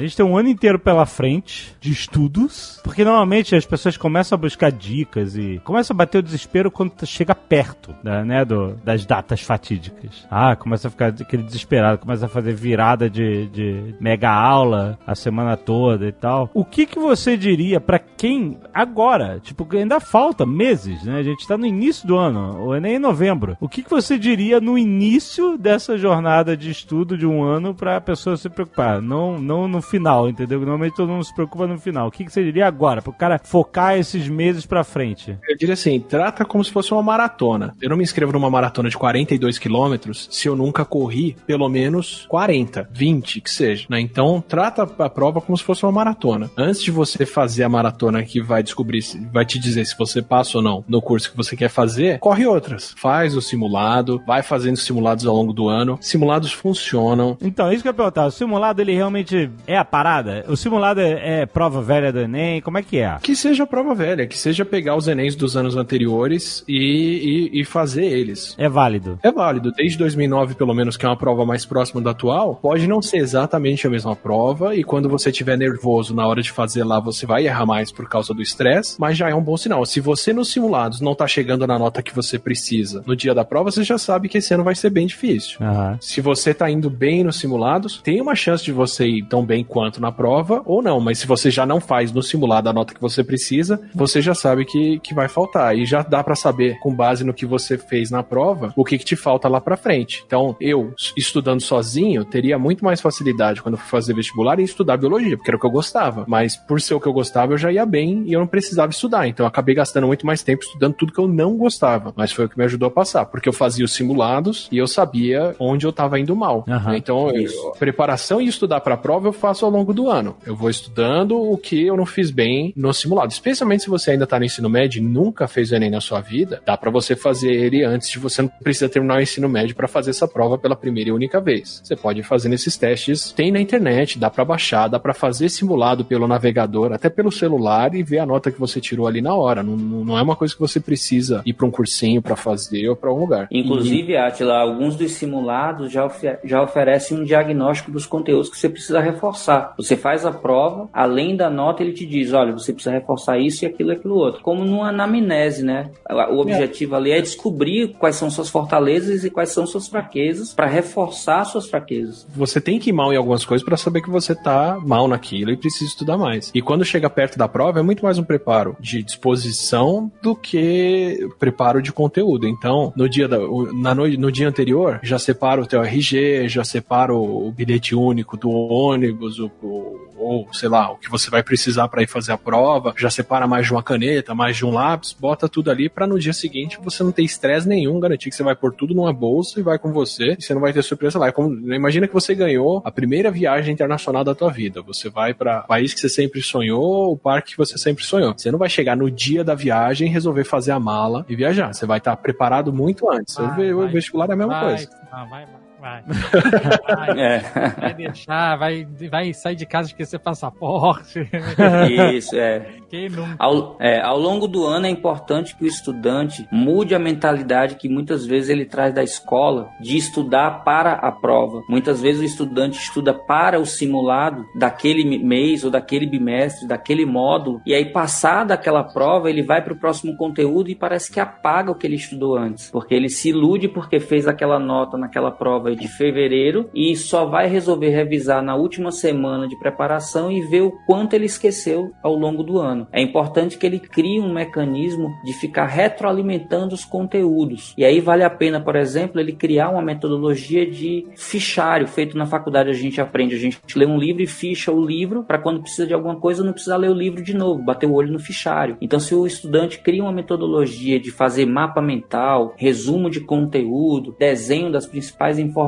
gente tem um ano inteiro pela frente de estudos, porque normalmente as pessoas começam a buscar dicas e começam a bater o desespero quando chega perto né, né, do, das datas fatídicas. Ah, começa a ficar aquele desesperado, começa a fazer virada de, de mega aula a semana toda e tal. O que, que você diria pra quem agora, tipo, ainda falta meses, né? A gente tá no início do ano, o Enem é em novembro. O que, que você diria no início dessa jornada de estudo de um ano pra pessoa se preocupar? Não, não no final, entendeu? Normalmente todo mundo se preocupa no final. O que, que você diria agora, pro cara focar esses meses pra frente? Eu diria assim, trata como se fosse uma maratona. Eu não me inscrevo numa maratona de 42 quilômetros se eu nunca corri pelo menos 40, 20, que seja. né? Então, trata a prova como se fosse uma maratona. Antes de você fazer a maratona que vai descobrir, vai te dizer se você passa ou não no curso que você quer fazer, corre outras. Faz o simulado, vai fazendo simulados ao longo do ano. Simulados funcionam. Então, isso que eu ia perguntar. O simulado, ele realmente é a parada? O simulado é, é prova velha do Enem? Como é que é? Que seja prova velha, que seja pegar os Enems dos anos anteriores e, e, e fazer eles. É válido. É válido, desde 2009 pelo menos, que é uma prova mais próxima da atual, pode não ser exatamente a mesma prova, e quando você estiver nervoso na hora de fazer lá, você vai errar mais por causa do estresse, mas já é um bom sinal. Se você nos simulados não tá chegando na nota que você precisa no dia da prova, você já sabe que esse ano vai ser bem difícil. Aham. Se você tá indo bem nos simulados, tem uma chance de você ir tão bem quanto na prova, ou não, mas se você já não faz no simulado a nota que você precisa, você já sabe que, que vai faltar. E já dá pra saber, com base no que você fez na prova, o que, que te falta lá pra frente. Então, eu, estudando sozinho, teria muito mais facilidade quando eu fui fazer vestibular em estudar biologia, porque era o que eu gostava. Mas por ser o que eu gostava, eu já ia bem e eu não precisava estudar. Então, eu acabei gastando muito mais tempo estudando tudo que eu não gostava. Mas foi o que me ajudou a passar, porque eu fazia os simulados e eu sabia onde eu tava indo mal. Aham. Então, eu- preparação e estudar pra prova eu faço ao longo do ano. Eu vou estudando o que eu não fiz bem no simulado. Especialmente se você ainda tá no ensino médio e nunca fez o Enem na sua vida, dá pra você fazer ele antes de você não precisa terminar o ensino médio pra fazer essa prova pela primeira e única vez. Você pode fazer nesses testes, tem na internet, dá pra baixar, dá pra fazer simulado pelo navegador, até pelo celular e ver a nota que você tirou ali na hora. Não, não é uma coisa que você precisa ir pra um cursinho pra fazer ou pra algum lugar. Inclusive, Atila, alguns dos simulados já, ofe- já oferecem um diagnóstico dos conteúdos que você precisa reforçar. Você faz a prova, além da nota, ele te diz: olha, você precisa reforçar isso e aquilo e aquilo outro. Como numa anamnese, né? O objetivo ali é descobrir quais são suas fortalezas e quais são suas fraquezas para reforçar suas fraquezas. você tem que ir mal em algumas coisas pra saber que você tá mal naquilo e precisa estudar mais. E quando chega perto da prova, é muito mais um preparo de disposição do que preparo de conteúdo. Então, no dia, da, na no, no dia anterior, já separa o teu RG, já separa o bilhete único do ônibus, o, o- ou sei lá, o que você vai precisar para ir fazer a prova, já separa mais de uma caneta, mais de um lápis, bota tudo ali para no dia seguinte você não ter estresse nenhum, garantir que você vai pôr tudo numa bolsa e vai com você, e você não vai ter surpresa lá. É como, imagina que você ganhou a primeira viagem internacional da tua vida. Você vai para país que você sempre sonhou, o parque que você sempre sonhou. Você não vai chegar no dia da viagem resolver fazer a mala e viajar. Você vai estar preparado muito antes. Vai, o ve- o vai. vestibular é a mesma vai, coisa. Vai, vai, vai. <laughs> Vai, É. vai deixar, vai, vai sair de casa esquecer passaporte. Isso, é. Quem nunca? Ao, é, ao longo do ano é importante que o estudante mude a mentalidade que muitas vezes ele traz da escola de estudar para a prova. Muitas vezes o estudante estuda para o simulado daquele mês ou daquele bimestre, daquele módulo, e aí passada aquela prova ele vai para o próximo conteúdo e parece que apaga o que ele estudou antes, porque ele se ilude porque fez aquela nota naquela prova de fevereiro e só vai resolver revisar na última semana de preparação e ver o quanto ele esqueceu ao longo do ano. É importante que ele crie um mecanismo de ficar retroalimentando os conteúdos. E aí vale a pena, por exemplo, ele criar uma metodologia de fichário feito na faculdade a gente aprende, a gente lê um livro e ficha o livro para quando precisa de alguma coisa não precisar ler o livro de novo, bater o olho no fichário. Então se o estudante cria uma metodologia de fazer mapa mental, resumo de conteúdo, desenho das principais informações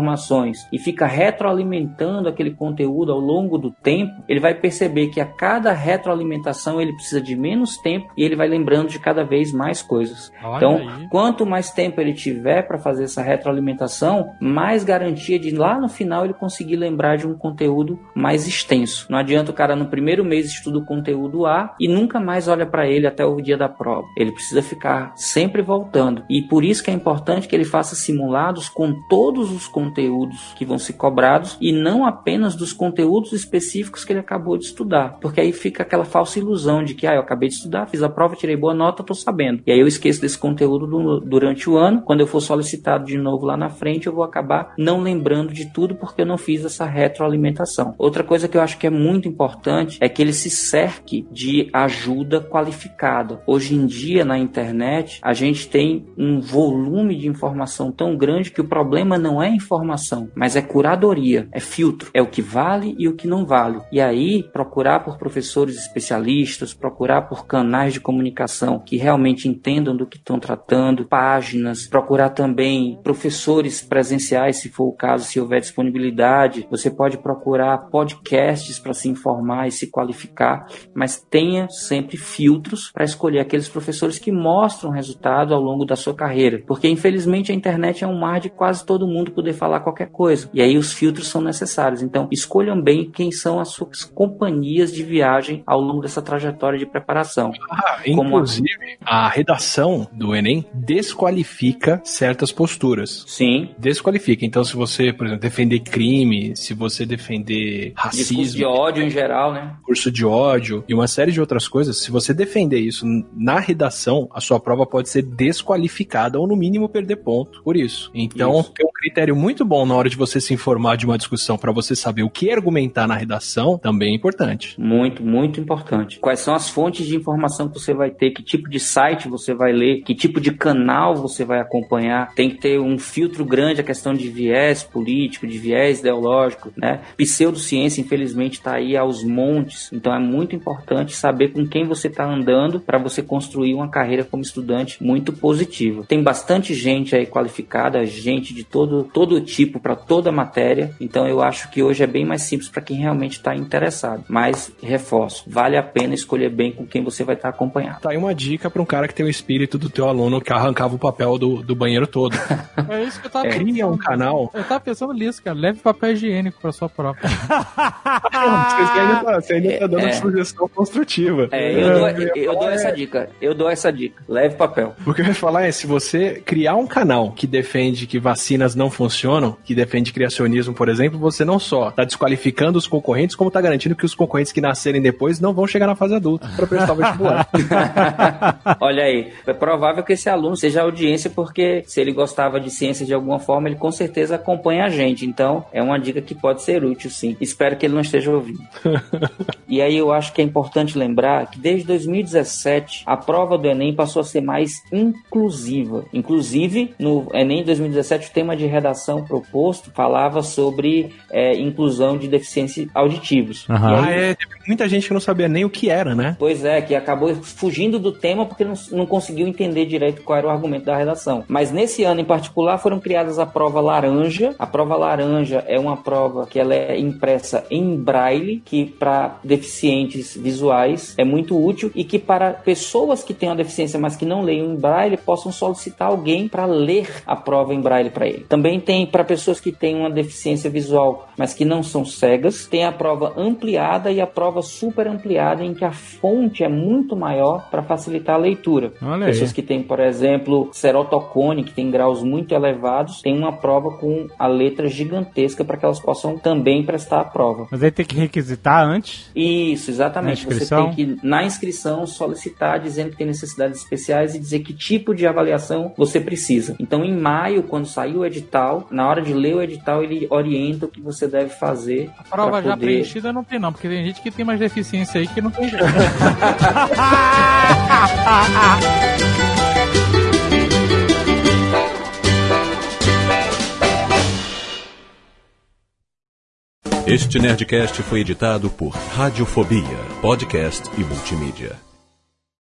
e fica retroalimentando aquele conteúdo ao longo do tempo, ele vai perceber que a cada retroalimentação ele precisa precisa de menos tempo e ele vai lembrando de cada vez mais coisas. Olha então, aí. quanto mais tempo ele tiver para fazer essa retroalimentação, mais garantia de lá no final ele conseguir lembrar de um conteúdo mais extenso. Não adianta o cara no primeiro mês estuda o conteúdo A e nunca mais olha para ele até o dia da prova. Ele precisa ficar sempre voltando. E por isso que é importante que ele faça simulados com todos os conteúdos que vão ser cobrados e não apenas dos conteúdos específicos que ele acabou de estudar. Porque aí fica aquela falsa ilusão de que ah, eu acabei de estudar, fiz a prova, tirei boa nota, tô sabendo. E aí eu esqueço desse conteúdo do- durante o ano. Quando eu for solicitado de novo lá na frente, eu vou acabar não lembrando de tudo porque eu não fiz essa retroalimentação. Outra coisa que eu acho que é muito importante é que ele se cerque de ajuda qualificada. Hoje em dia na internet a gente tem um volume de informação tão grande que o problema não é informação, mas é curadoria, é filtro, é o que vale e o que não vale. E aí procurar por professores especialistas, procurar por canais de comunicação que realmente entendam do que estão tratando, páginas, procurar também professores presenciais, se for o caso, se houver disponibilidade. Você pode procurar podcasts para se informar e se qualificar, mas tenha sempre filtros para escolher aqueles professores que mostram resultado ao longo da sua carreira, porque infelizmente a internet é um mar de quase todo mundo poder falar qualquer coisa. E aí os filtros são necessários. Então, escolham bem quem são as suas companhias de viagem ao longo dessa trajetória de preparação. Ah, inclusive, a redação do Enem desqualifica certas posturas. Sim, Desqualifica. Então, se você, por exemplo, defender crime, se você defender discurso de racismo, ódio em geral, né? curso de ódio e uma série de outras coisas, se você defender isso na redação, a sua prova pode ser desqualificada ou, no mínimo, perder ponto por isso. Então, Isso. tem um critério muito bom na hora de você se informar de uma discussão para você saber o que argumentar na redação, também é importante. Muito, muito importante. Quais são as fontes de informação que você vai ter? Que tipo de site você vai ler? Que tipo de canal você vai acompanhar? Tem que ter um filtro grande a questão de viés político, de viés ideológico, né? Pseudociência, infelizmente, está aí aos montes. Então é muito importante saber com quem você está andando para você construir uma carreira como estudante muito positiva. Tem bastante gente aí qualificada, gente de todo, todo tipo para toda matéria. Então eu acho que hoje é bem mais simples para quem realmente está interessado. Mas reforço, vale a pena escolher bem com quem você vai estar acompanhado. Tá aí uma dica para um cara que tem o espírito do teu aluno que arrancava o papel do, do banheiro todo. <laughs> É isso que eu tava Cria um canal. Eu tava pensando nisso, cara. Leve papel higiênico pra sua prova. <laughs> Você ainda tá, você ainda tá dando É. sugestão construtiva. É, eu, dou, ia eu dou essa é, dica. Eu dou essa dica. Leve papel. O que eu ia falar é, se você criar um canal que defende que vacinas não funcionam, que defende criacionismo, por exemplo, você não só tá desqualificando os concorrentes, como tá garantindo que os concorrentes que nascerem depois não vão chegar na fase adulta para prestar o vestibular. <laughs> Olha aí, é provável que esse aluno seja audiência, porque se ele gostava de ciência de alguma forma, ele com certeza acompanha a gente. Então, é uma dica que pode ser útil, sim. Espero que ele não esteja ouvindo. <laughs> e aí, eu acho que é importante lembrar que desde 2017, a prova do Enem passou a ser mais inclusiva. Inclusive, no Enem 2017, o tema de redação proposto falava sobre é, inclusão de deficientes auditivos. Aham. E ah, aí, é, teve muita gente que não sabia nem o que era, né? Pois é, que acabou fugindo do tema porque não, não conseguiu entender direito qual era o argumento da redação. Mas nesse ano em particular foram criadas a prova laranja. A prova laranja é uma prova que ela é impressa em braille, que para deficientes visuais é muito útil e que para pessoas que têm uma deficiência, mas que não leiam em braille, possam solicitar alguém para ler a prova em braille para ele. Também tem para pessoas que têm uma deficiência visual, mas que não são cegas, tem a prova ampliada e a prova super ampliada em que a fonte é muito maior para facilitar a leitura. Olha aí. Pessoas que têm, por exemplo, serotocone, que tem graus muito elevados, tem uma prova com a letra gigantesca para que elas possam também prestar a prova. Mas aí tem que requisitar antes. Isso, exatamente. Na inscrição? Você tem que, na inscrição, solicitar dizendo que tem necessidades especiais e dizer que tipo de avaliação você precisa. Então, em maio, quando sair o edital, na hora de ler o edital, ele orienta o que você deve fazer. A prova já poder- preenchida não tem, não, porque tem gente que tem mais deficiência aí que não tem jeito. Este Nerdcast foi editado por Radiofobia, podcast e multimídia.